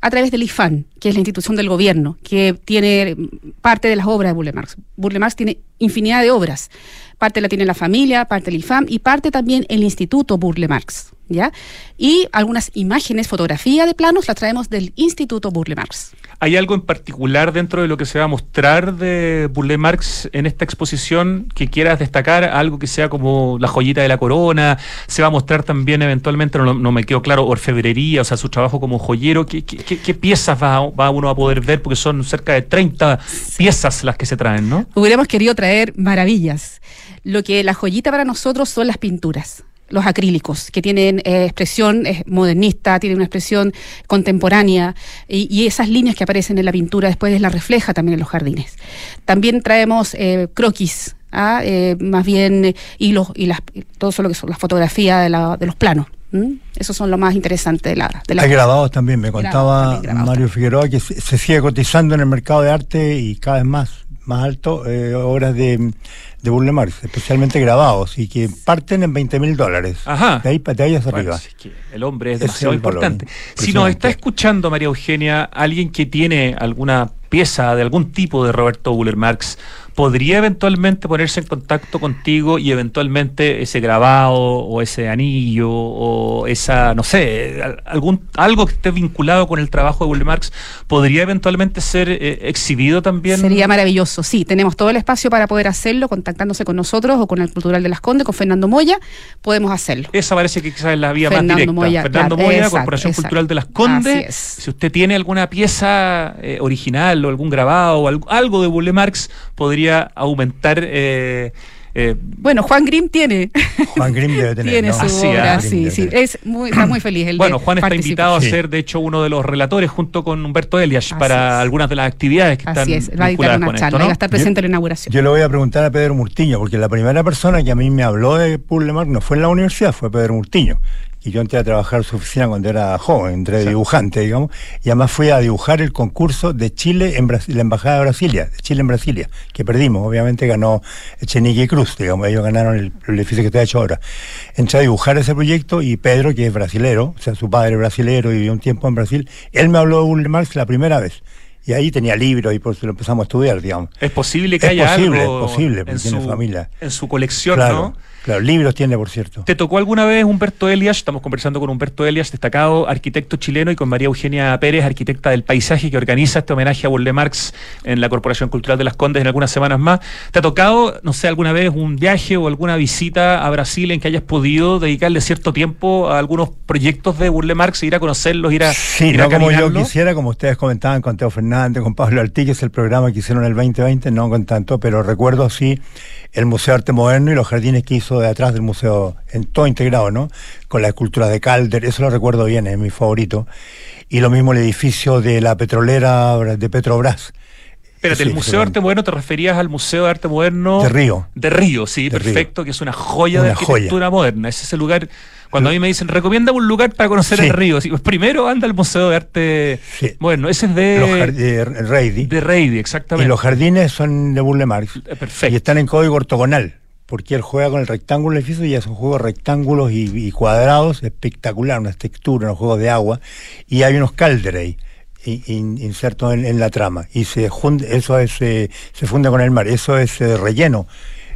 a través del IFAN, que es la institución del gobierno, que tiene parte de las obras de Burle Marx. Burle Marx tiene infinidad de obras. Parte la tiene la familia, parte el IFAM y parte también el Instituto Burle Marx. ¿ya? Y algunas imágenes, fotografía de planos las traemos del Instituto Burle Marx. ¿Hay algo en particular dentro de lo que se va a mostrar de Burle Marx en esta exposición que quieras destacar? Algo que sea como la joyita de la corona. Se va a mostrar también eventualmente, no, no me quedó claro, orfebrería, o sea, su trabajo como joyero. ¿Qué, qué- qué- qué piezas va, va uno a poder ver? Porque son cerca de 30 piezas las que se traen, ¿no? Hubiéramos querido traer maravillas. Lo que la joyita para nosotros son las pinturas. Los acrílicos, que tienen eh, expresión eh, modernista, tienen una expresión contemporánea, y, y esas líneas que aparecen en la pintura después las refleja también en los jardines. También traemos eh, croquis, ¿ah? Eh, más bien eh, hilos y las, todo eso lo que son las fotografías de, la- de los planos. ¿m? Esos son lo más interesante de la, de la Hay grabados también, me contaba también Mario también. Figueroa que se, se sigue cotizando en el mercado de arte y cada vez más, más alto eh, obras de, de Burle Marx, especialmente grabados, y que parten en 20 mil dólares. Ajá. De ahí, de ahí hacia Bueno, arriba. es que el hombre es demasiado es importante. Si nos está escuchando, María Eugenia, alguien que tiene alguna pieza de algún tipo de Roberto Buller Marx, ¿podría eventualmente ponerse en contacto contigo y eventualmente ese grabado o ese anillo o esa, no sé, al- algún algo que esté vinculado con el trabajo de Buller Marx, podría eventualmente ser eh, exhibido también? Sería maravilloso, sí. Tenemos todo el espacio para poder hacerlo, contactándose con nosotros o con el Cultural de las Condes, con Fernando Moya, podemos hacerlo. Esa parece que quizás es la vía Fernando más directa. Moya, Fernando claro, Moya, exacto, Corporación exacto. Cultural de las Condes. Si usted tiene alguna pieza eh, original o algún grabado o algo, algo de Bulle Marx, podría aumentar. eh, eh, Bueno, Juan Grimm tiene, Juan Grimm debe tener. tiene ¿no? su Así, obra, ah. sí, sí. Es muy, está muy feliz. él bueno, Juan está invitado a Sí. ser, de hecho, uno de los relatores junto con Humberto Elias Así para es. algunas de las actividades que están Así es, va a vinculadas una charla esto, va a estar presente en la inauguración. Yo le voy a preguntar a Pedro Murtiño, porque la primera persona que a mí me habló de Burle Marx no fue en la universidad, fue Pedro Murtiño. Y yo entré a trabajar en su oficina cuando era joven, entré de dibujante, digamos, y además fui a dibujar el concurso de Chile en Brasil, la Embajada de Brasilia, de Chile en Brasilia, que perdimos, obviamente ganó Echenique y Cruz, digamos, ellos ganaron el, el edificio que está hecho ahora. Entré a dibujar ese proyecto y Pedro, que es brasilero, o sea, su padre es brasilero y vivió un tiempo en Brasil, él me habló de Burle Marx la primera vez. Y ahí tenía libros y por eso lo empezamos a estudiar, digamos. Es posible que Es haya posible, algo es posible, en, porque tiene su, familia. en su colección, claro, ¿no? Claro, libros tiene, por cierto. ¿Te tocó alguna vez Humberto Elias? Estamos conversando con Humberto Elias, destacado arquitecto chileno, y con María Eugenia Pérez, arquitecta del paisaje, que organiza este homenaje a Burle Marx en la Corporación Cultural de las Condes en algunas semanas más. ¿Te ha tocado, no sé, alguna vez un viaje o alguna visita a Brasil en que hayas podido dedicarle cierto tiempo a algunos proyectos de Burle Marx, ir a conocerlos, ir a, Sí, ir a no como yo quisiera, como ustedes comentaban con Teo Fernández, con Pablo Artigas, el programa que hicieron en el 2020, no con tanto, pero recuerdo sí el Museo de Arte Moderno y los jardines que hizo de atrás del museo, en todo integrado, ¿no? Con la escultura de Calder, eso lo recuerdo bien, es mi favorito. Y lo mismo el edificio de la petrolera de Petrobras. Espérate, Sí, el Museo de. Arte Moderno, ¿te referías al Museo de Arte Moderno? De Río. De Río, sí, De perfecto, que es una joya de Una arquitectura moderna. Es ese lugar, cuando a mí me dicen, recomienda un lugar para conocer Sí. el río, sí, pues primero anda al Museo de Arte Sí. Moderno. Ese es de, de Reidi. de Reidi, Y exactamente. los jardines son de Burle Marx. Eh, perfecto. Y están en código ortogonal, porque él juega con el rectángulo del edificio y es un juego de rectángulos y, cuadrados, espectacular, unas texturas, unos juegos de agua, y hay unos in- insertos en, la trama, y se junta, eso es, eh, se funde con el mar, eso es eh, relleno.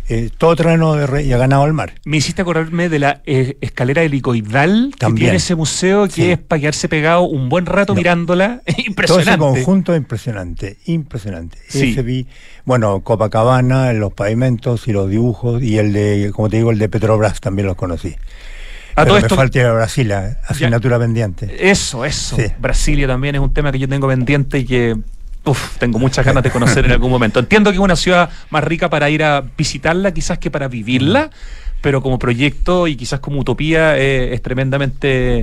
Eh, todo terreno de re- y ha ganado el mar. Me hiciste acordarme de la eh, escalera helicoidal que También. tiene ese museo, que Sí. es para quedarse pegado un buen rato No. mirándola. Todo ese Impresionante. conjunto es impresionante, impresionante. Sí. Ese vi, bueno, Copacabana, los pavimentos y los dibujos, y el de, como te digo, el de Petrobras también los conocí. A Pero todo me esto, falta Brasil, asignatura pendiente. Eso, eso. Sí. Brasilia también es un tema que yo tengo pendiente y que uf, tengo muchas ganas de conocer en algún momento. Entiendo que es una ciudad más rica para ir a visitarla quizás que para vivirla, pero como proyecto y quizás como utopía eh, es tremendamente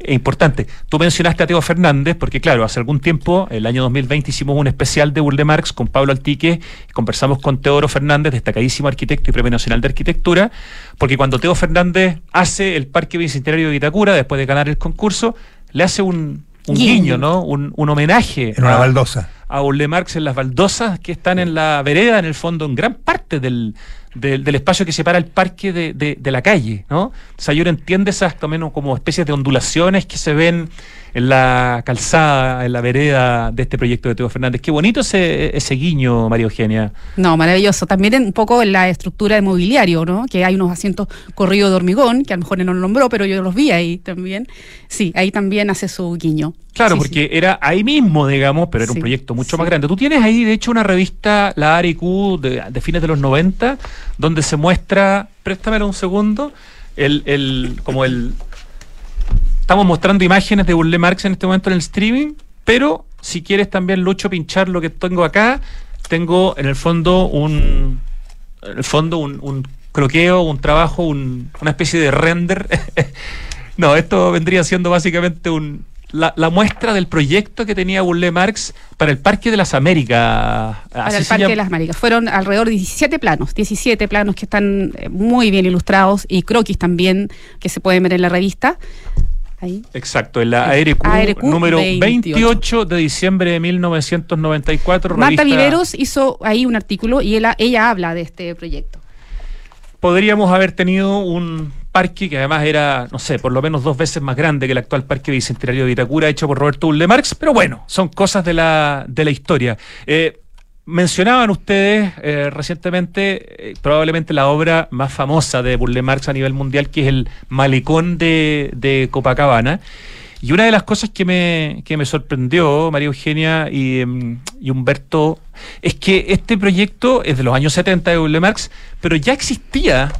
eh, importante. Tú mencionaste a Teo Fernández, porque claro, hace algún tiempo, el año 2020, hicimos un especial de Burle Marx con Pablo Altique conversamos con Teodoro Fernández, destacadísimo arquitecto y Premio Nacional de Arquitectura, porque cuando Teo Fernández hace el Parque Bicentenario de Vitacura, después de ganar el concurso, le hace un, un guiño, Guiño. ¿no? Un, un homenaje En una a- baldosa. A Burle Marx en las baldosas que están en la vereda, en el fondo, en gran parte del, del, espacio que separa el parque de, de- la calle, ¿no? Sayur entiende esas también como especies de ondulaciones que se ven en la calzada, en la vereda de este proyecto de Teo Fernández. Qué bonito ese, ese guiño, María Eugenia. No, maravilloso. También un poco en la estructura de mobiliario, ¿no? Que hay unos asientos corridos de hormigón, que a lo mejor no lo nombró, pero yo los vi ahí también. Sí, ahí también hace su guiño. Claro, Sí, porque era ahí mismo, digamos, pero era un proyecto mucho más grande. Tú tienes ahí, de hecho, una revista, la ARQ, de, de fines de los 90, donde se muestra, préstamelo un segundo, el, el, como el... Estamos mostrando imágenes de Burle Marx en este momento en el streaming, pero si quieres también, Lucho, pinchar lo que tengo acá, tengo en el fondo un... En el fondo un, un croqueo, un trabajo, un- una especie de render. no, esto vendría siendo básicamente un, la, la muestra del proyecto que tenía Burle Marx para el Parque de las Américas. Para Así el Parque llama. de las Américas. Fueron alrededor de 17 planos, 17 planos que están eh, muy bien ilustrados y croquis también que se pueden ver en la revista. Ahí. Exacto, en la ARQ, ARQ número 28. 28 de diciembre de 1994. Marta revista- Viveros hizo ahí un artículo y ella, ella habla de este proyecto. podríamos haber tenido un parque que además era, no sé, por lo menos dos veces más grande que el actual parque bicentenario de Itacura hecho por Roberto Burle Marx, pero bueno, son cosas de la, de la historia. Eh, mencionaban ustedes eh, recientemente eh, probablemente la obra más famosa de Burle Marx a nivel mundial, que es el Malecón de, de Copacabana. Y una de las cosas que me, que me sorprendió, María Eugenia y, em, Humberto, es que este proyecto es de los años 70 de Burle Marx, pero ya existía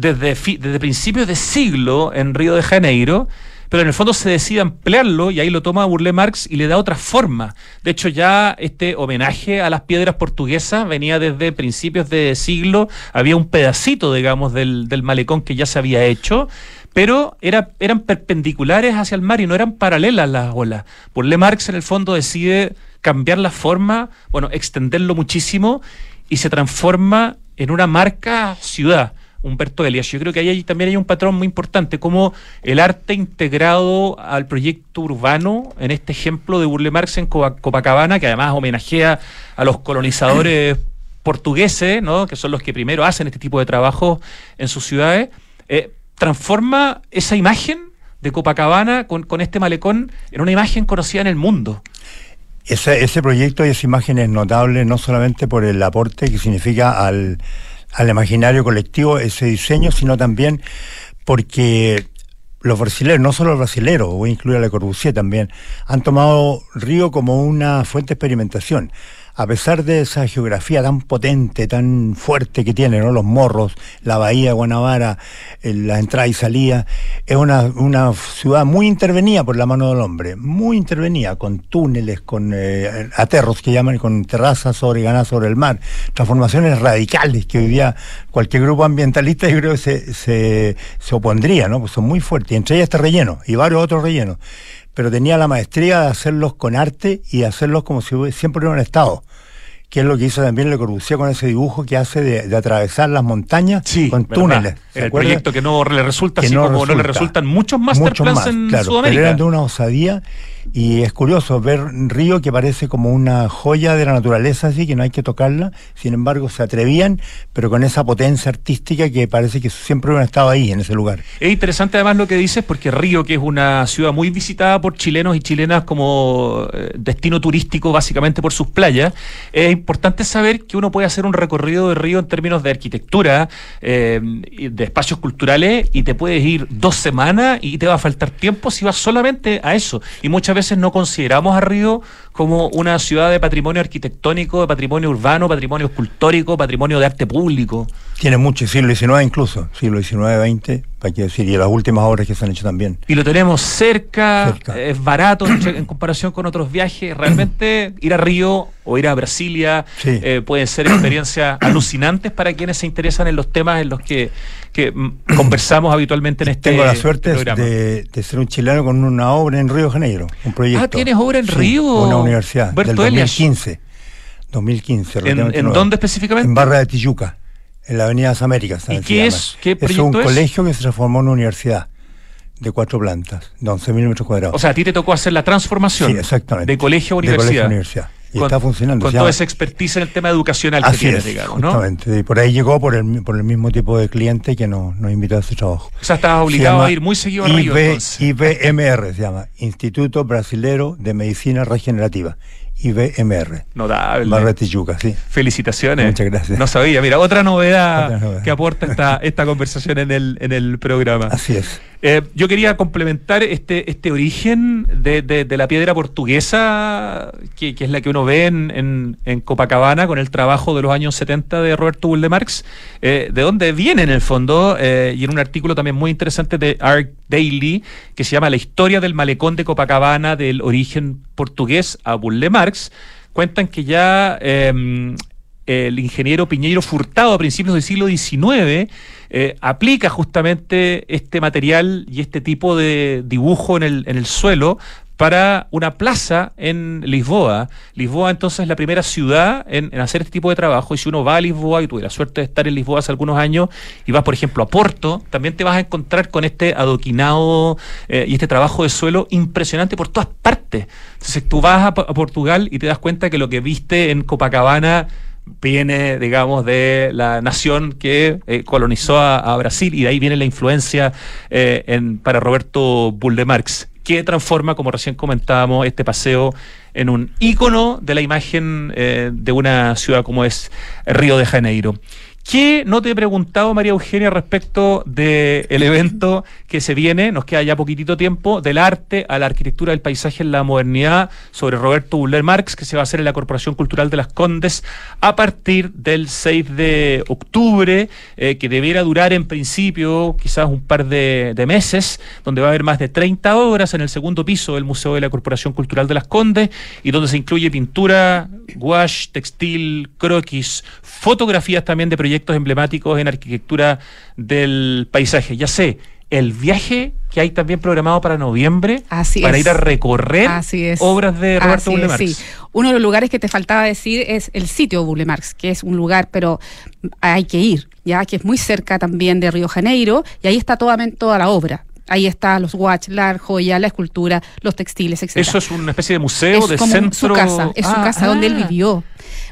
desde, desde principios de siglo en Río de Janeiro, pero en el fondo se decide ampliarlo y ahí lo toma Burle Marx y le da otra forma. De hecho, ya este homenaje a las piedras portuguesas venía desde principios de siglo, había un pedacito, digamos, del, del malecón que ya se había hecho, pero era, eran perpendiculares hacia el mar y no eran paralelas las olas. Burle Marx en el fondo decide cambiar la forma, bueno, extenderlo muchísimo y se transforma en una marca ciudad. Humberto Elias. Yo creo que ahí hay- también hay un patrón muy importante, como el arte integrado al proyecto urbano, en este ejemplo de Burle Marx en Copa- Copacabana, que además homenajea a los colonizadores portugueses, ¿no? que son los que primero hacen este tipo de trabajo en sus ciudades, eh, transforma esa imagen de Copacabana con, con este malecón en una imagen conocida en el mundo. Ese, ese proyecto y esa imagen es notable no solamente por el aporte que significa al, al imaginario colectivo ese diseño, sino también porque los brasileños, no solo los brasileños, voy a incluir a Le Corbusier también, han tomado Río como una fuente de experimentación. A pesar de esa geografía tan potente, tan fuerte que tiene, ¿no? Los morros, la bahía Guanabara, eh, la entrada y salida, es una, una ciudad muy intervenida por la mano del hombre, muy intervenida, con túneles, con eh, aterros que llaman, con terrazas sobre ganas sobre el mar, transformaciones radicales que hoy día cualquier grupo ambientalista yo creo que se, se, se opondría, ¿no? Pues son muy fuertes, y entre ellas este relleno y varios otros rellenos pero tenía la maestría de hacerlos con arte y de hacerlos como si siempre hubieran estado. Que es lo que hizo también Le Corbusier con ese dibujo que hace de, de atravesar las montañas con túneles. ¿se El proyecto que no le resulta Que así no como no le resulta. resultan muchos master Muchos plans más, en claro, Pero Sudamérica. eran de una osadía Y es curioso ver Río que parece como una joya de la naturaleza, así que no hay que tocarla. Sin embargo, se atrevían, pero con esa potencia artística que parece que siempre han estado ahí, en ese lugar. Es interesante además lo que dices, porque Río, que es una ciudad muy visitada por chilenos y chilenas como eh, destino turístico, básicamente por sus playas, es importante saber que uno puede hacer un recorrido de Río en términos de arquitectura, eh, de espacios culturales, y te puedes ir dos semanas y te va a faltar tiempo si vas solamente a eso. Y muchas veces veces no consideramos a Río como una ciudad de patrimonio arquitectónico, de patrimonio urbano, patrimonio escultórico, patrimonio de arte público. Tiene mucho, siglo XIX incluso, siglo XIX, XX, hay que decir, y las últimas obras que se han hecho también. Y lo tenemos cerca, es barato en comparación con otros viajes. Realmente ir a Río o ir a Brasilia eh, pueden ser experiencias alucinantes para quienes se interesan en los temas en los que, mm, conversamos habitualmente en este Tengo la suerte de, ser un chileno con una obra en Río de Janeiro, un proyecto. Ah, ¿tienes obra en Río? Una universidad, del 2015. 2015. ¿En, ¿En dónde específicamente? En Barra de Tijuca en la Avenida Las Américas. ¿Y qué es? ¿Qué es un colegio que se transformó en una universidad de cuatro plantas, de 11.000 metros cuadrados. O sea, a ti te tocó hacer la transformación exactamente. de colegio a universidad. De colegio a universidad. Y está funcionando. Con toda esa expertise en el tema educacional que tienes, digamos, ¿no? Exactamente. Y por ahí llegó por el, por el mismo tipo de cliente que nos, nos invitó a ese trabajo. O sea, estabas obligado a ir muy seguido a Río, IBMR se llama, Instituto Brasilero de Medicina Regenerativa. IBMR. Notable. Barra sí. Felicitaciones. Muchas gracias. No sabía. Mira, otra novedad, que aporta esta, esta conversación en el, en el programa. Así es. Eh, yo quería complementar este, este origen de, la piedra portuguesa, que, es la que uno ve en, Copacabana con el trabajo de los años 70 de Roberto Bull eh, de dónde viene en el fondo, eh, y en un artículo también muy interesante de Art Daily, que se llama La historia del malecón de Copacabana del origen portugués a Bull Marx, cuentan que ya em, el ingeniero Piñeiro Furtado a principios del siglo XIX eh, aplica justamente este material y este tipo de dibujo en el, suelo para una plaza en Lisboa. Lisboa entonces es la primera ciudad en, hacer este tipo de trabajo y si uno va a Lisboa y tuve la suerte de estar en Lisboa hace algunos años y vas por ejemplo a Porto, también te vas a encontrar con este adoquinado eh, y este trabajo de suelo impresionante por todas partes. Entonces tú vas a Portugal y te das cuenta que lo que viste en Copacabana viene, digamos, de la nación que eh, colonizó a, Brasil y de ahí viene la influencia eh, en, para Roberto Buldemarx, que transforma, como recién comentábamos, este paseo en un ícono de la imagen eh, de una ciudad como es Río de Janeiro. ¿Qué no te he preguntado, María Eugenia, respecto del evento que se viene, nos queda ya poquitito tiempo, del arte a la arquitectura del paisaje en la modernidad, sobre Roberto Buller Marx, que se va a hacer en la Corporación Cultural de las Condes a partir del 6 de octubre, eh, que debiera durar en principio quizás un par de, meses, donde va a haber más de 30 obras en el segundo piso del Museo de la Corporación Cultural de las Condes, y donde se incluye pintura, gouache, textil, croquis, fotografías también de proyectos emblemáticos en arquitectura del paisaje. Ya sé, el viaje que hay también programado para noviembre para ir a recorrer obras de Roberto Bulle Marx. Uno de los lugares que te faltaba decir es el sitio Bulle Marx, que es un lugar, pero hay que ir, ya que es muy cerca también de Río Janeiro, y ahí está toda, toda la obra. Ahí están los watch, la joya, la escultura, los textiles, etc. Eso es una especie de museo, de como centro. Su casa, es su ah, casa donde él ah. vivió.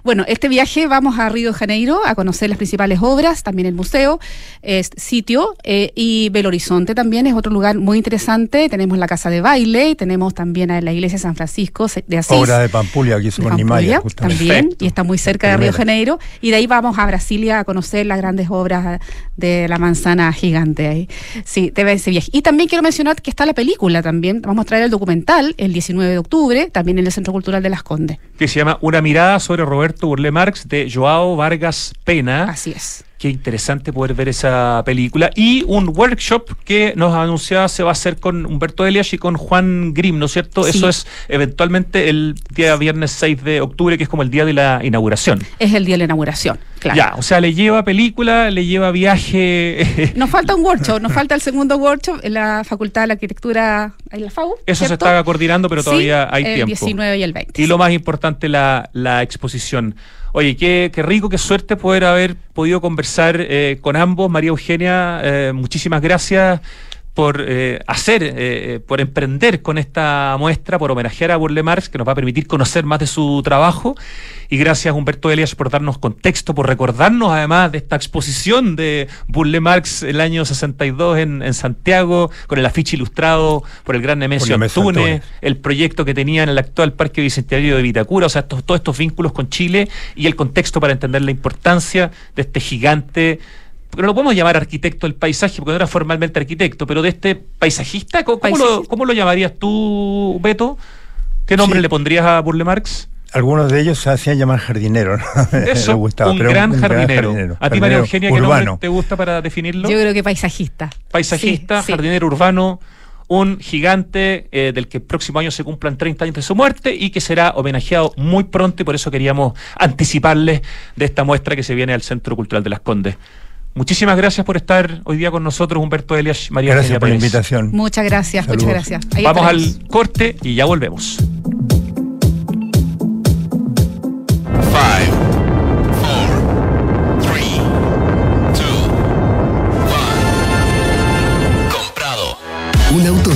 Bueno, este viaje vamos a Río de Janeiro a conocer las principales obras, también el museo, es sitio, eh, y Belo Horizonte también es otro lugar muy interesante. Tenemos la casa de baile y tenemos también a la iglesia de San Francisco de Asís. Obra de Pampulia, aquí es Nimaya, También, y está muy cerca de Río de Janeiro. Y de ahí vamos a Brasilia a conocer las grandes obras de la manzana gigante ahí. Sí, te ese viaje. Y también quiero mencionar que está la película también. Vamos a traer el documental el 19 de octubre, también en el Centro Cultural de Las Condes. Que se llama Una mirada sobre Roberto Burle Marx de Joao Vargas Pena. Así es. Qué interesante poder ver esa película. Y un workshop que nos anunciaba se va a hacer con Humberto Elias y con Juan Grimm, ¿no es cierto? Eso es eventualmente el día viernes 6 de octubre, que es como el día de la inauguración. Es el día de la inauguración, claro. Ya, o sea, le lleva película, le lleva viaje. Nos falta un workshop, nos falta el segundo workshop en la Facultad de la Arquitectura, en la FAU. Eso se está coordinando, pero todavía hay tiempo. El 19 y el 20. Y lo más importante, la, la exposición. Oye, qué, qué, rico, qué suerte poder haber podido conversar eh, con ambos. María Eugenia, eh, muchísimas gracias por eh, hacer, eh, eh, por emprender con esta muestra, por homenajear a Burle Marx, que nos va a permitir conocer más de su trabajo. Y gracias, Humberto Elias, por darnos contexto, por recordarnos además de esta exposición de Burle Marx el año 62 en, en Santiago, con el afiche ilustrado por el gran Nemesio Antunes, el proyecto que tenía en el actual Parque Bicentenario de Vitacura, o sea, todos estos vínculos con Chile y el contexto para entender la importancia de este gigante no lo podemos llamar arquitecto del paisaje, porque no era formalmente arquitecto, pero de este paisajista, ¿cómo, Lo, llamarías tú, Beto? ¿Qué nombre le pondrías a Burle Marx? Algunos de ellos se hacían llamar jardinero, Eso, un, gran jardinero. ¿A ti, María Eugenia, qué nombre te gusta para definirlo? Yo creo que paisajista. Paisajista, jardinero urbano, un gigante eh, del que el próximo año se cumplan 30 años de su muerte y que será homenajeado muy pronto y por eso queríamos anticiparles de esta muestra que se viene al Centro Cultural de las Condes. Muchísimas gracias por estar hoy día con nosotros, Humberto Elias, María Gracias por la invitación. Muchas gracias, muchas gracias. Vamos al corte y ya volvemos.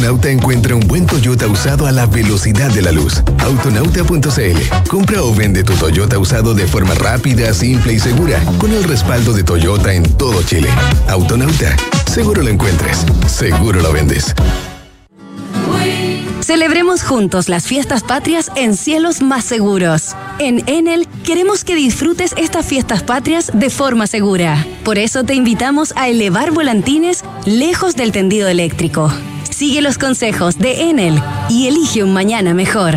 Autonauta encuentra un buen Toyota usado a la velocidad de la luz. Autonauta.cl. Compra o vende tu Toyota usado de forma rápida, simple y segura, con el respaldo de Toyota en todo Chile. Autonauta. Seguro lo encuentres. Seguro lo vendes. Celebremos juntos las fiestas patrias en cielos más seguros. En Enel queremos que disfrutes estas fiestas patrias de forma segura. Por eso te invitamos a elevar volantines lejos del tendido eléctrico. Sigue los consejos de Enel y elige un mañana mejor.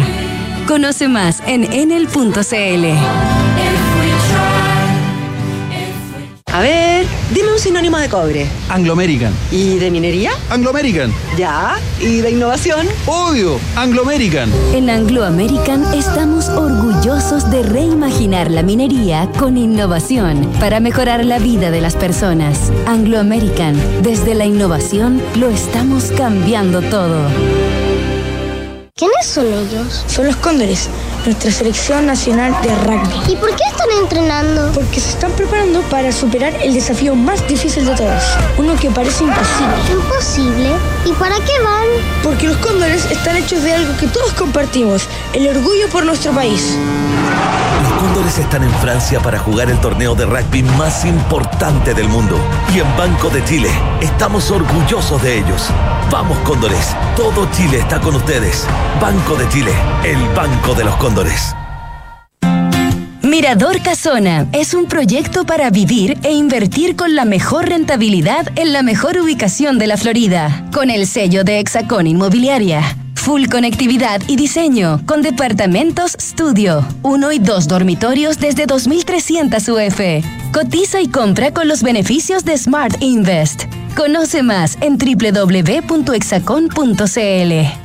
Conoce más en enel.cl. A ver, dime un sinónimo de cobre. Anglo American. ¿Y de minería? Anglo American. Ya. ¿Y de innovación? Obvio, Anglo American. En Anglo American estamos orgullosos de reimaginar la minería con innovación para mejorar la vida de las personas. Anglo American, desde la innovación lo estamos cambiando todo. ¿Quiénes son ellos? Son los cóndores nuestra selección nacional de rugby. ¿Y por qué están entrenando? Porque se están preparando para superar el desafío más difícil de todos, uno que parece imposible. ¿Imposible? ¿Y para qué van? Porque los cóndores están hechos de algo que todos compartimos, el orgullo por nuestro país. Los cóndores están en Francia para jugar el torneo de rugby más importante del mundo. Y en Banco de Chile estamos orgullosos de ellos. Vamos cóndores, todo Chile está con ustedes. Banco de Chile, el banco de los cóndores. Mirador Casona es un proyecto para vivir e invertir con la mejor rentabilidad en la mejor ubicación de la Florida, con el sello de Hexacón Inmobiliaria. Full conectividad y diseño, con departamentos estudio, uno y dos dormitorios desde 2.300 UF. Cotiza y compra con los beneficios de Smart Invest. Conoce más en www.exacon.cl.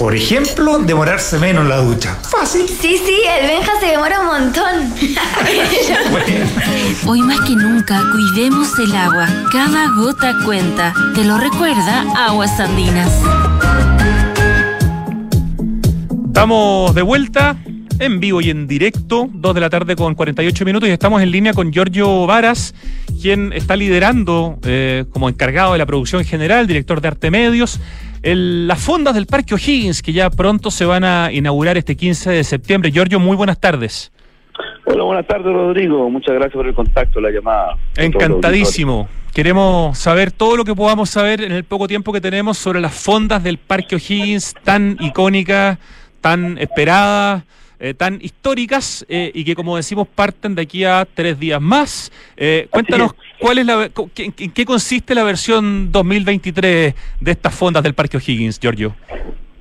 Por ejemplo, demorarse menos en la ducha. Fácil. Sí, sí, el Benja se demora un montón. Hoy más que nunca, cuidemos el agua. Cada gota cuenta. Te lo recuerda Aguas Andinas. Estamos de vuelta en vivo y en directo, 2 de la tarde con 48 minutos y estamos en línea con Giorgio Varas, quien está liderando eh, como encargado de la producción general, director de arte medios, las fondas del Parque O'Higgins, que ya pronto se van a inaugurar este 15 de septiembre. Giorgio, muy buenas tardes. Hola, buenas tardes, Rodrigo. Muchas gracias por el contacto, la llamada. Encantadísimo. Queremos saber todo lo que podamos saber en el poco tiempo que tenemos sobre las fondas del Parque O'Higgins, tan icónicas, tan esperadas. Eh, tan históricas eh, y que, como decimos, parten de aquí a tres días más. Eh, cuéntanos ¿Cuál es la, ¿En qué consiste la versión 2023 de estas fondas del Parque O'Higgins, Giorgio?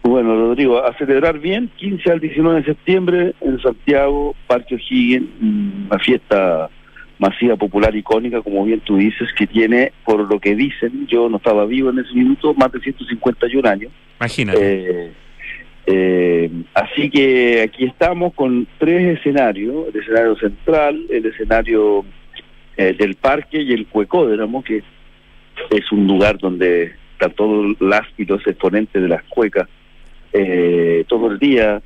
Bueno, Rodrigo, a celebrar bien, 15 al 19 de septiembre en Santiago, Parque O'Higgins, una fiesta masiva, popular, icónica, como bien tú dices, que tiene, por lo que dicen, yo no estaba vivo en ese minuto, más de 151 años. Imagínate. Eh, eh, así que aquí estamos con tres escenarios, el escenario central, el escenario eh, del parque y el cuecódromo, que es un lugar donde están todos las y los exponentes de las cuecas eh, todo el día,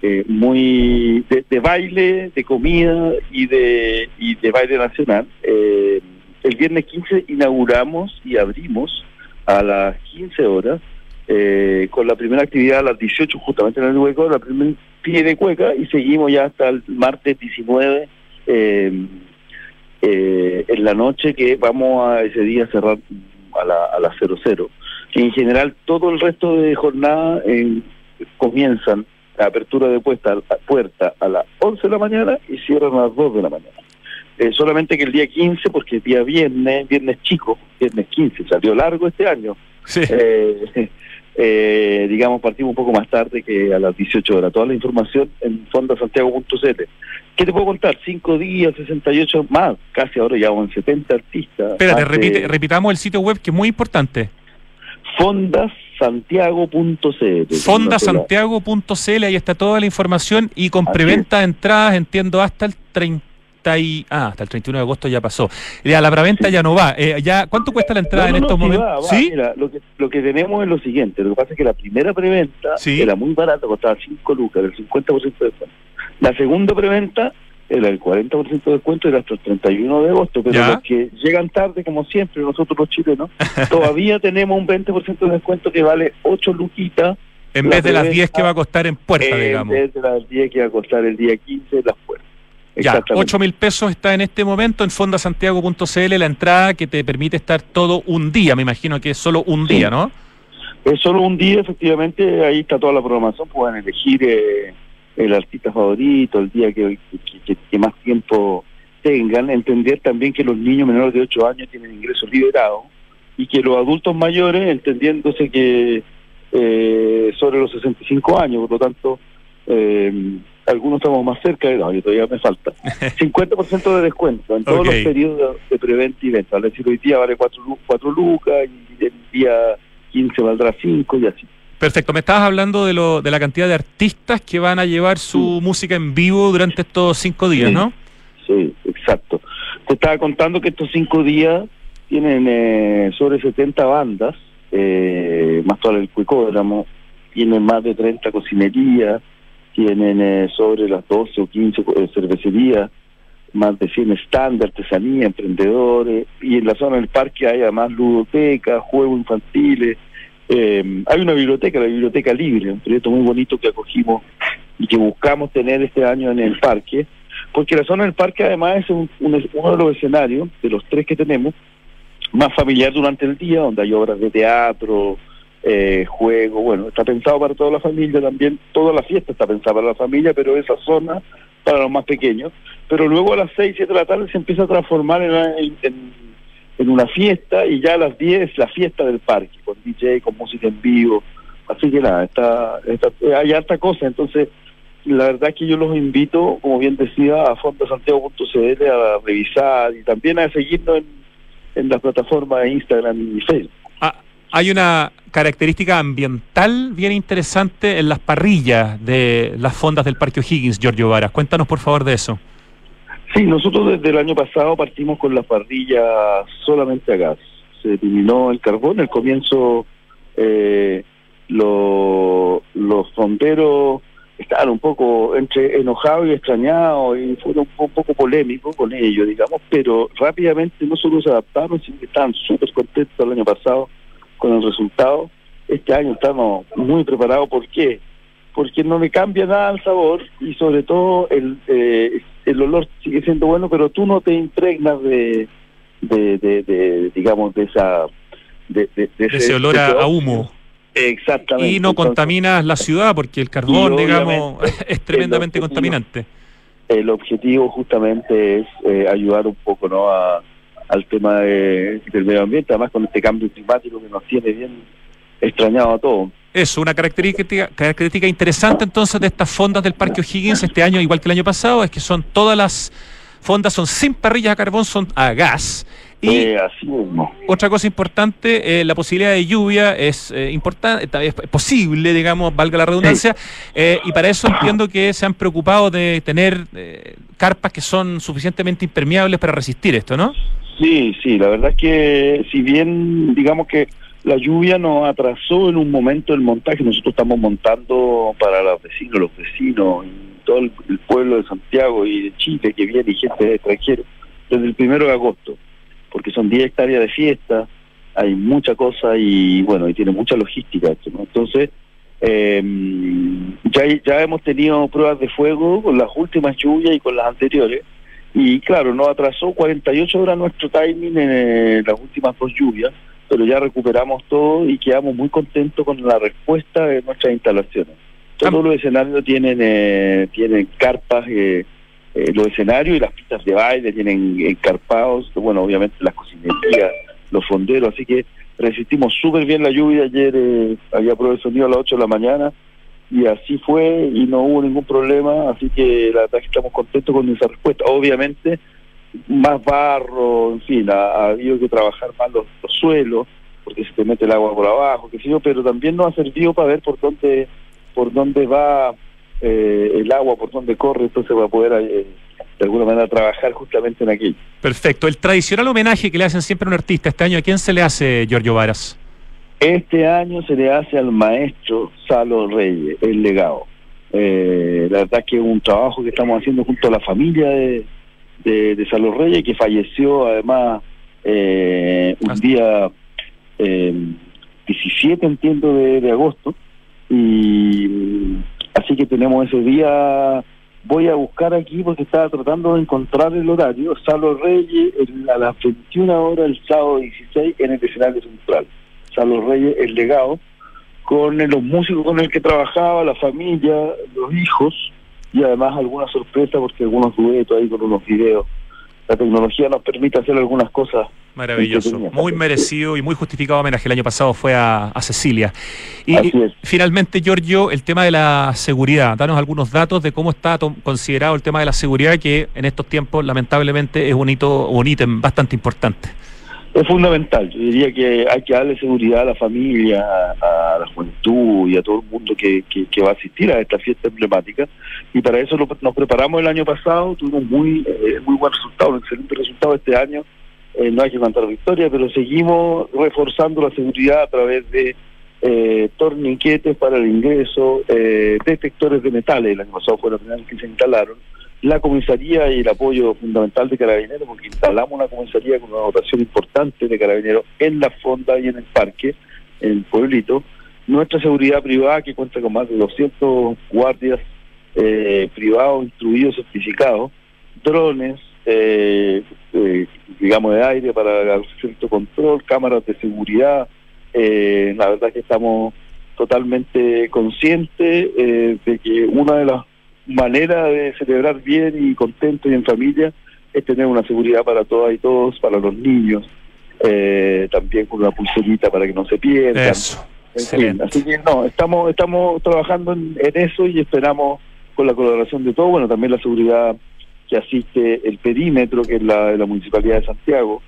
eh, muy de, baile, de comida y de, y de baile nacional. Eh, el viernes 15 inauguramos y abrimos a las 15 horas eh, con la primera actividad a las 18 justamente en el hueco, la primera pie de cueca y seguimos ya hasta el martes 19 eh, eh, en la noche que vamos a ese día cerrar a la, a las 00. En general todo el resto de jornada eh, comienzan la apertura de puerta, puerta a las 11 de la mañana y cierran a las 2 de la mañana. Eh, solamente que el día 15, porque el día viernes, viernes chico, viernes 15, salió largo este año. Sí. Eh, eh, digamos, partimos un poco más tarde que a las 18 horas. Toda la información en fondasantiago.cl. ¿Qué te puedo contar? Cinco días, 68 más, casi ahora ya en 70 artistas. Espérate, repite, repitamos el sitio web que es muy importante. fondasantiago.cl. Fondasantiago.cl, ahí está toda la información y con Así preventa de entradas, entiendo, hasta el 30 y, ah, hasta el 31 de agosto ya pasó. Ya, la preventa ya no va. Eh, ya, ¿Cuánto cuesta la entrada No, en no, estos no, sí momentos? va, va. ¿Sí? Mira, lo que, lo que tenemos es lo siguiente. Lo que pasa es que la primera preventa Sí. era muy barata, costaba 5 lucas, el 50% de descuento. La segunda preventa era el 40% de descuento, era hasta el 31 de agosto. Pero Ya. los que llegan tarde, como siempre, nosotros los chilenos, todavía tenemos un 20% de descuento que vale 8 luquitas. En la vez de las preventa, 10 que va a costar en puerta, en digamos. vez de las 10 que va a costar el día 15 en las puertas. Ya, Exactamente. 8 mil pesos está en este momento en fondasantiago.cl la entrada que te permite estar todo un día. Me imagino que es solo un Sí. día, ¿no? Es solo un día, efectivamente, ahí está toda la programación, pueden elegir eh, el artista favorito, el día que, que- que- que más tiempo tengan, entender también que los niños menores de 8 años tienen ingresos liberados y que los adultos mayores, entendiéndose que eh, sobre los 65 años, por lo tanto, eh, algunos estamos más cerca, no, yo todavía me falta, 50% de descuento en todos los periodos de preventa y venta, es decir, hoy día vale 4, lucas y el día 15 valdrá 5 y así. Perfecto, me estabas hablando de, lo, de la cantidad de artistas que van a llevar su música en vivo durante estos cinco días, Sí. ¿no? Sí, exacto. Te estaba contando que estos cinco días tienen eh, sobre 70 bandas, eh, más todo el cuicódromo, tienen más de 30 cocinerías, tienen eh, sobre las 12 o 15 co- eh, cervecerías, más de 100 stands de artesanía, emprendedores, y en la zona del parque hay además ludotecas, juegos infantiles, eh, hay una biblioteca, la Biblioteca Libre, un proyecto muy bonito que acogimos y que buscamos tener este año en el parque, porque la zona del parque además es un- un- uno de los escenarios, de los tres que tenemos, más familiar durante el día, donde hay obras de teatro, eh, juego, bueno, está pensado para toda la familia también, toda la fiesta está pensada para la familia, pero esa zona para los más pequeños, pero luego a las 6, 7 de la tarde se empieza a transformar en, en- en- una fiesta y ya a las 10 la fiesta del parque, con DJ, con música en vivo, así que nada, está, está- hay harta cosa, entonces la verdad que yo los invito, como bien decía, a fondosantiago.cl a revisar y también a seguirnos en, en las plataformas de Instagram y Facebook. Hay una característica ambiental bien interesante en las parrillas de las fondas del Parque O'Higgins, Giorgio Varas. Cuéntanos por favor de eso. Sí, nosotros desde el año pasado partimos con las parrillas solamente a gas. Se eliminó el carbón. Al comienzo eh, lo- los fonderos estaban un poco entre enojados y extrañados y fueron un, un poco polémicos con ello, digamos, pero rápidamente no solo se adaptaron, sino que estaban súper contentos el año pasado con el resultado. Este año estamos muy preparados. ¿Por qué? Porque no le cambia nada el sabor y sobre todo el, eh, el olor sigue siendo bueno, pero tú no te impregnas de, de, de, de, digamos, de esa... De, ese olor a, humo. Exactamente. Y no Entonces, contaminas la ciudad porque el carbón, digamos, es tremendamente el objetivo- contaminante. el objetivo justamente es eh, ayudar un poco no a, al tema de- del medio ambiente, además con este cambio climático que nos tiene bien extrañado a todos. Eso, una característica, característica interesante entonces de estas fondas del Parque O'Higgins este año, igual que el año pasado, es que son todas las fondas son sin parrillas a carbón, son a gas. Y Eh, así mismo. otra cosa importante, eh, la posibilidad de lluvia es eh, importante, es posible, digamos, valga la redundancia, eh, y para eso entiendo que se han preocupado de tener eh, carpas que son suficientemente impermeables para resistir esto, ¿no? Sí, sí, la verdad es que si bien digamos que la lluvia nos atrasó en un momento el montaje, nosotros estamos montando para los vecinos, los vecinos y todo el, pueblo de Santiago y de Chile que viene y gente de extranjero desde el primero de agosto, porque son 10 hectáreas de fiesta, hay mucha cosa y bueno, y tiene mucha logística ¿no? Entonces, eh, ya, ya hemos tenido pruebas de fuego con las últimas lluvias y con las anteriores. Y claro, nos atrasó 48 horas nuestro timing en eh, las últimas dos lluvias, pero ya recuperamos todo y quedamos muy contentos con la respuesta de nuestras instalaciones. Todos los escenarios tienen eh, tienen carpas, eh, eh, los escenarios y las pistas de baile tienen encarpados, bueno, obviamente las cocinerías, los fonderos, así que resistimos súper bien la lluvia. Ayer eh, había prueba de sonido a las 8 de la mañana y así fue y no hubo ningún problema, así que la verdad que estamos contentos con esa respuesta. Obviamente, más barro, en fin, ha, ha habido que trabajar más los, los suelos, porque se te mete el agua por abajo, qué sé yo, pero también nos ha servido para ver por dónde, por dónde va eh, el agua, por dónde corre, entonces va a poder eh, de alguna manera trabajar justamente en aquello. Perfecto. El tradicional homenaje que le hacen siempre a un artista este año, ¿a quién se le hace, Giorgio Varas? Este año se le hace al maestro Salo Reyes, el legado. Eh, la verdad que es un trabajo que estamos haciendo junto a la familia de, de, de Salo Reyes, que falleció además eh, un día eh, 17, entiendo, de, de agosto. Y así que tenemos ese día. Voy a buscar aquí porque estaba tratando de encontrar el horario. Salo Reyes a las 21 horas el sábado 16 en el escenario central. Salo Reyes, el legado, con eh, los músicos con el que trabajaba, la familia, los hijos y además alguna sorpresa porque algunos duetos ahí con unos videos. La tecnología nos permite hacer algunas cosas. Maravilloso, muy merecido y muy justificado homenaje. El año pasado fue a, a Cecilia. Y, finalmente, Giorgio, el tema de la seguridad. Danos algunos datos de cómo está considerado el tema de la seguridad, que en estos tiempos, lamentablemente, es un hito, un ítem bastante importante. Es fundamental. Yo diría que hay que darle seguridad a la familia, a, la juventud y a todo el mundo que, que, que va a asistir a esta fiesta emblemática. Y para eso lo- nos preparamos el año pasado, tuvimos muy eh, muy buen resultado, un excelente resultado este año. Eh, no hay que cantar victoria, pero seguimos reforzando la seguridad a través de eh, torniquetes para el ingreso, eh, detectores de metales, el año pasado fue la primera vez que se instalaron, la comisaría y el apoyo fundamental de Carabineros, porque instalamos una comisaría con una dotación importante de Carabineros en la fonda y en el parque, en el pueblito. Nuestra seguridad privada, que cuenta con más de 200 guardias eh, privados, instruidos, certificados, drones, eh, eh, digamos, de aire para cierto control, cámaras de seguridad. Eh, la verdad que estamos totalmente conscientes eh, de que una de las maneras de celebrar bien y contento y en familia es tener una seguridad para todas y todos, para los niños, eh, también con una pulserita para que no se pierdan. Eso. Excelente. así que no, estamos estamos trabajando en, en eso y esperamos con la colaboración de todos, bueno, también la seguridad que asiste el perímetro, que es la de la Municipalidad de Santiago.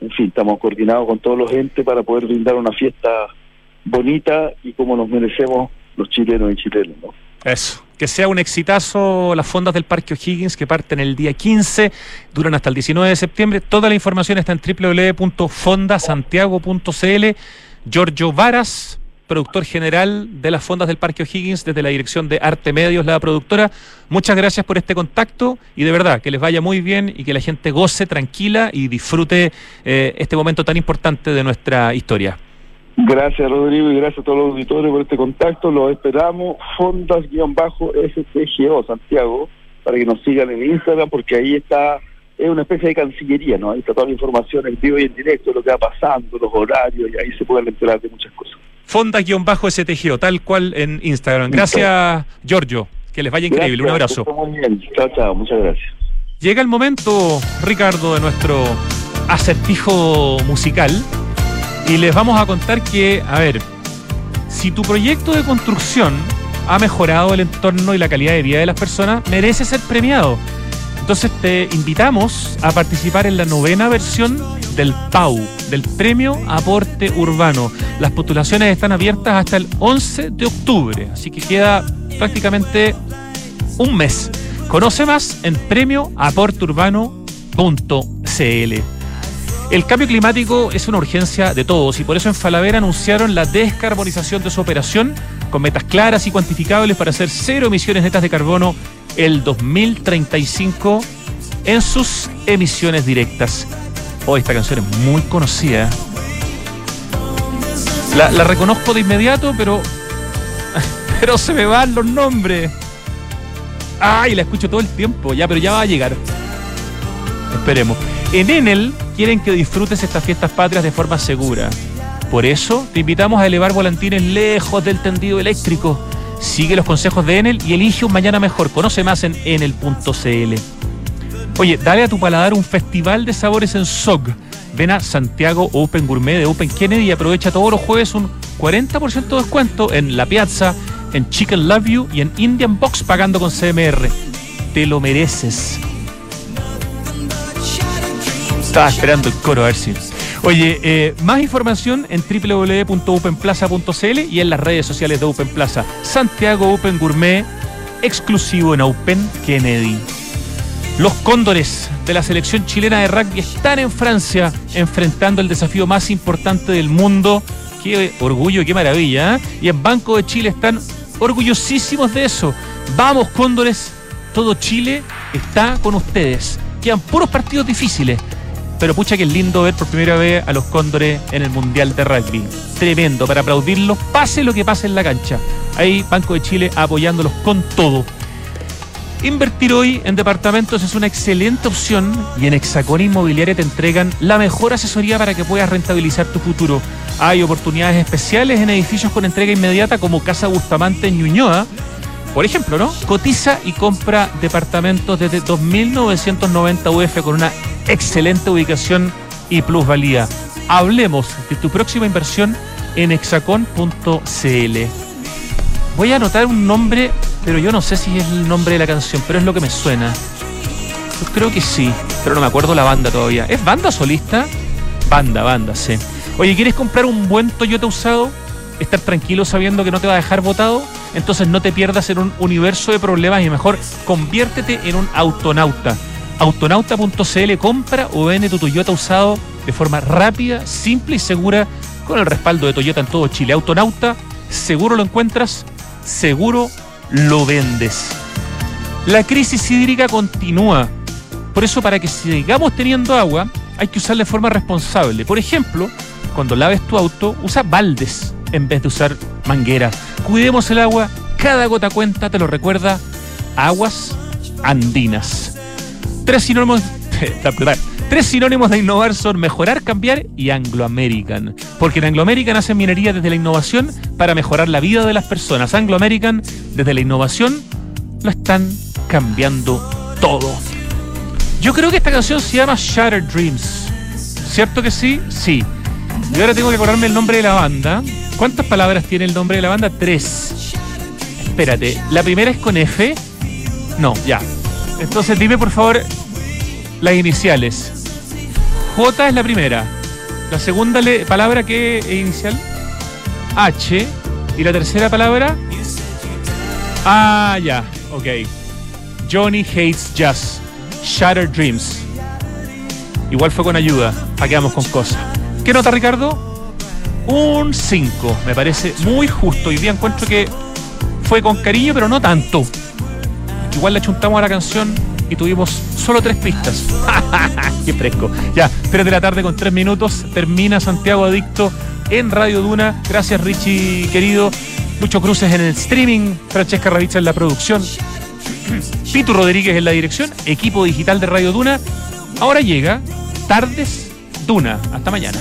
En fin, estamos coordinados con todos los entes para poder brindar una fiesta bonita y como nos merecemos los chilenos y chilenos. ¿no? Eso. Que sea un exitazo las fondas del Parque O'Higgins que parten el día 15, duran hasta el 19 de septiembre. Toda la información está en www.fondasantiago.cl. Giorgio Varas, productor general de las fondas del Parque O'Higgins desde la dirección de Arte Medios, la productora. Muchas gracias por este contacto y de verdad que les vaya muy bien y que la gente goce tranquila y disfrute eh, este momento tan importante de nuestra historia. Gracias Rodrigo y gracias a todos los auditores por este contacto. Los esperamos fondas-stgo Santiago para que nos sigan en Instagram porque ahí está, es una especie de cancillería, ¿no? Ahí está toda la información en vivo y en directo, lo que va pasando, los horarios y ahí se pueden enterar de muchas cosas. Fonda-STGO, tal cual en Instagram. Gracias, Giorgio. Que les vaya increíble. Un abrazo. Muy bien. Chao, chao. Muchas gracias. Llega el momento, Ricardo, de nuestro acertijo musical y les vamos a contar que, a ver, si tu proyecto de construcción ha mejorado el entorno y la calidad de vida de las personas, merece ser premiado. Entonces te invitamos a participar en la novena versión del PAU, del Premio Aporte Urbano. Las postulaciones están abiertas hasta el 11 de octubre, así que queda prácticamente un mes. Conoce más en premioaporteurbano.cl. El cambio climático es una urgencia de todos y por eso en Falavera anunciaron la descarbonización de su operación con metas claras y cuantificables para hacer cero emisiones netas de carbono el 2035 en sus emisiones directas. Hoy esta canción es muy conocida. La, la reconozco de inmediato, pero. Pero se me van los nombres. Ay, la escucho todo el tiempo. Ya, pero ya va a llegar. Esperemos. En Enel quieren que disfrutes estas fiestas patrias de forma segura. Por eso te invitamos a elevar volantines lejos del tendido eléctrico. Sigue los consejos de Enel y elige un mañana mejor. Conoce más en enel.cl. Oye, dale a tu paladar un festival de sabores en SOG. Ven a Santiago Open Gourmet de Open Kennedy y aprovecha todos los jueves un 40% de descuento en La Piazza, en Chicken Love You y en Indian Box pagando con CMR. Te lo mereces. Estaba esperando el coro a ver si. Oye, eh, más información en www.openplaza.cl y en las redes sociales de Open Plaza. Santiago Open Gourmet, exclusivo en Open Kennedy. Los cóndores de la selección chilena de rugby están en Francia enfrentando el desafío más importante del mundo. Qué orgullo, qué maravilla. ¿eh? Y en Banco de Chile están orgullosísimos de eso. Vamos, cóndores. Todo Chile está con ustedes. Quedan puros partidos difíciles. Pero pucha que es lindo ver por primera vez a los cóndores en el Mundial de Rugby. Tremendo, para aplaudirlos, pase lo que pase en la cancha. Ahí Banco de Chile apoyándolos con todo. Invertir hoy en departamentos es una excelente opción y en Hexacón Inmobiliaria te entregan la mejor asesoría para que puedas rentabilizar tu futuro. Hay oportunidades especiales en edificios con entrega inmediata como Casa Bustamante en Ñuñoa. Por ejemplo, ¿no? Cotiza y compra departamentos desde 2.990 UF con una excelente ubicación y plusvalía. Hablemos de tu próxima inversión en hexacon.cl. Voy a anotar un nombre, pero yo no sé si es el nombre de la canción, pero es lo que me suena. Yo creo que sí, pero no me acuerdo la banda todavía. ¿Es banda solista? Banda, banda, sí. Oye, ¿quieres comprar un buen Toyota usado? ¿Estar tranquilo sabiendo que no te va a dejar botado? Entonces no te pierdas en un universo de problemas y mejor conviértete en un autonauta. Autonauta.cl compra o vende tu Toyota usado de forma rápida, simple y segura con el respaldo de Toyota en todo Chile. Autonauta, seguro lo encuentras, seguro lo vendes. La crisis hídrica continúa. Por eso para que sigamos teniendo agua hay que usarla de forma responsable. Por ejemplo, cuando laves tu auto, usa baldes en vez de usar manguera. Cuidemos el agua, cada gota cuenta, te lo recuerda, aguas andinas. Tres sinónimos, tres sinónimos de innovar son mejorar, cambiar y Anglo American. Porque en Anglo American hacen minería desde la innovación para mejorar la vida de las personas. Anglo American, desde la innovación, lo están cambiando todo. Yo creo que esta canción se llama Shattered Dreams. ¿Cierto que sí? Sí. Y ahora tengo que acordarme el nombre de la banda. ¿Cuántas palabras tiene el nombre de la banda? Tres. Espérate, ¿la primera es con F? No, ya. Entonces dime por favor las iniciales. J es la primera. La segunda palabra, ¿qué es inicial? H. Y la tercera palabra. Ah, ya. Ok. Johnny Hates Jazz. Shattered Dreams. Igual fue con ayuda. Aquí vamos con cosas. ¿Qué nota, Ricardo? Un 5. Me parece muy justo. Hoy día encuentro que fue con cariño, pero no tanto. Igual le chuntamos a la canción y tuvimos solo tres pistas. Qué fresco. Ya, 3 de la tarde con 3 minutos. Termina Santiago Adicto en Radio Duna. Gracias, Richie, querido. Lucho Cruces en el streaming. Francesca Ravizza en la producción. Pitu Rodríguez en la dirección. Equipo digital de Radio Duna. Ahora llega Tardes Duna. Hasta mañana.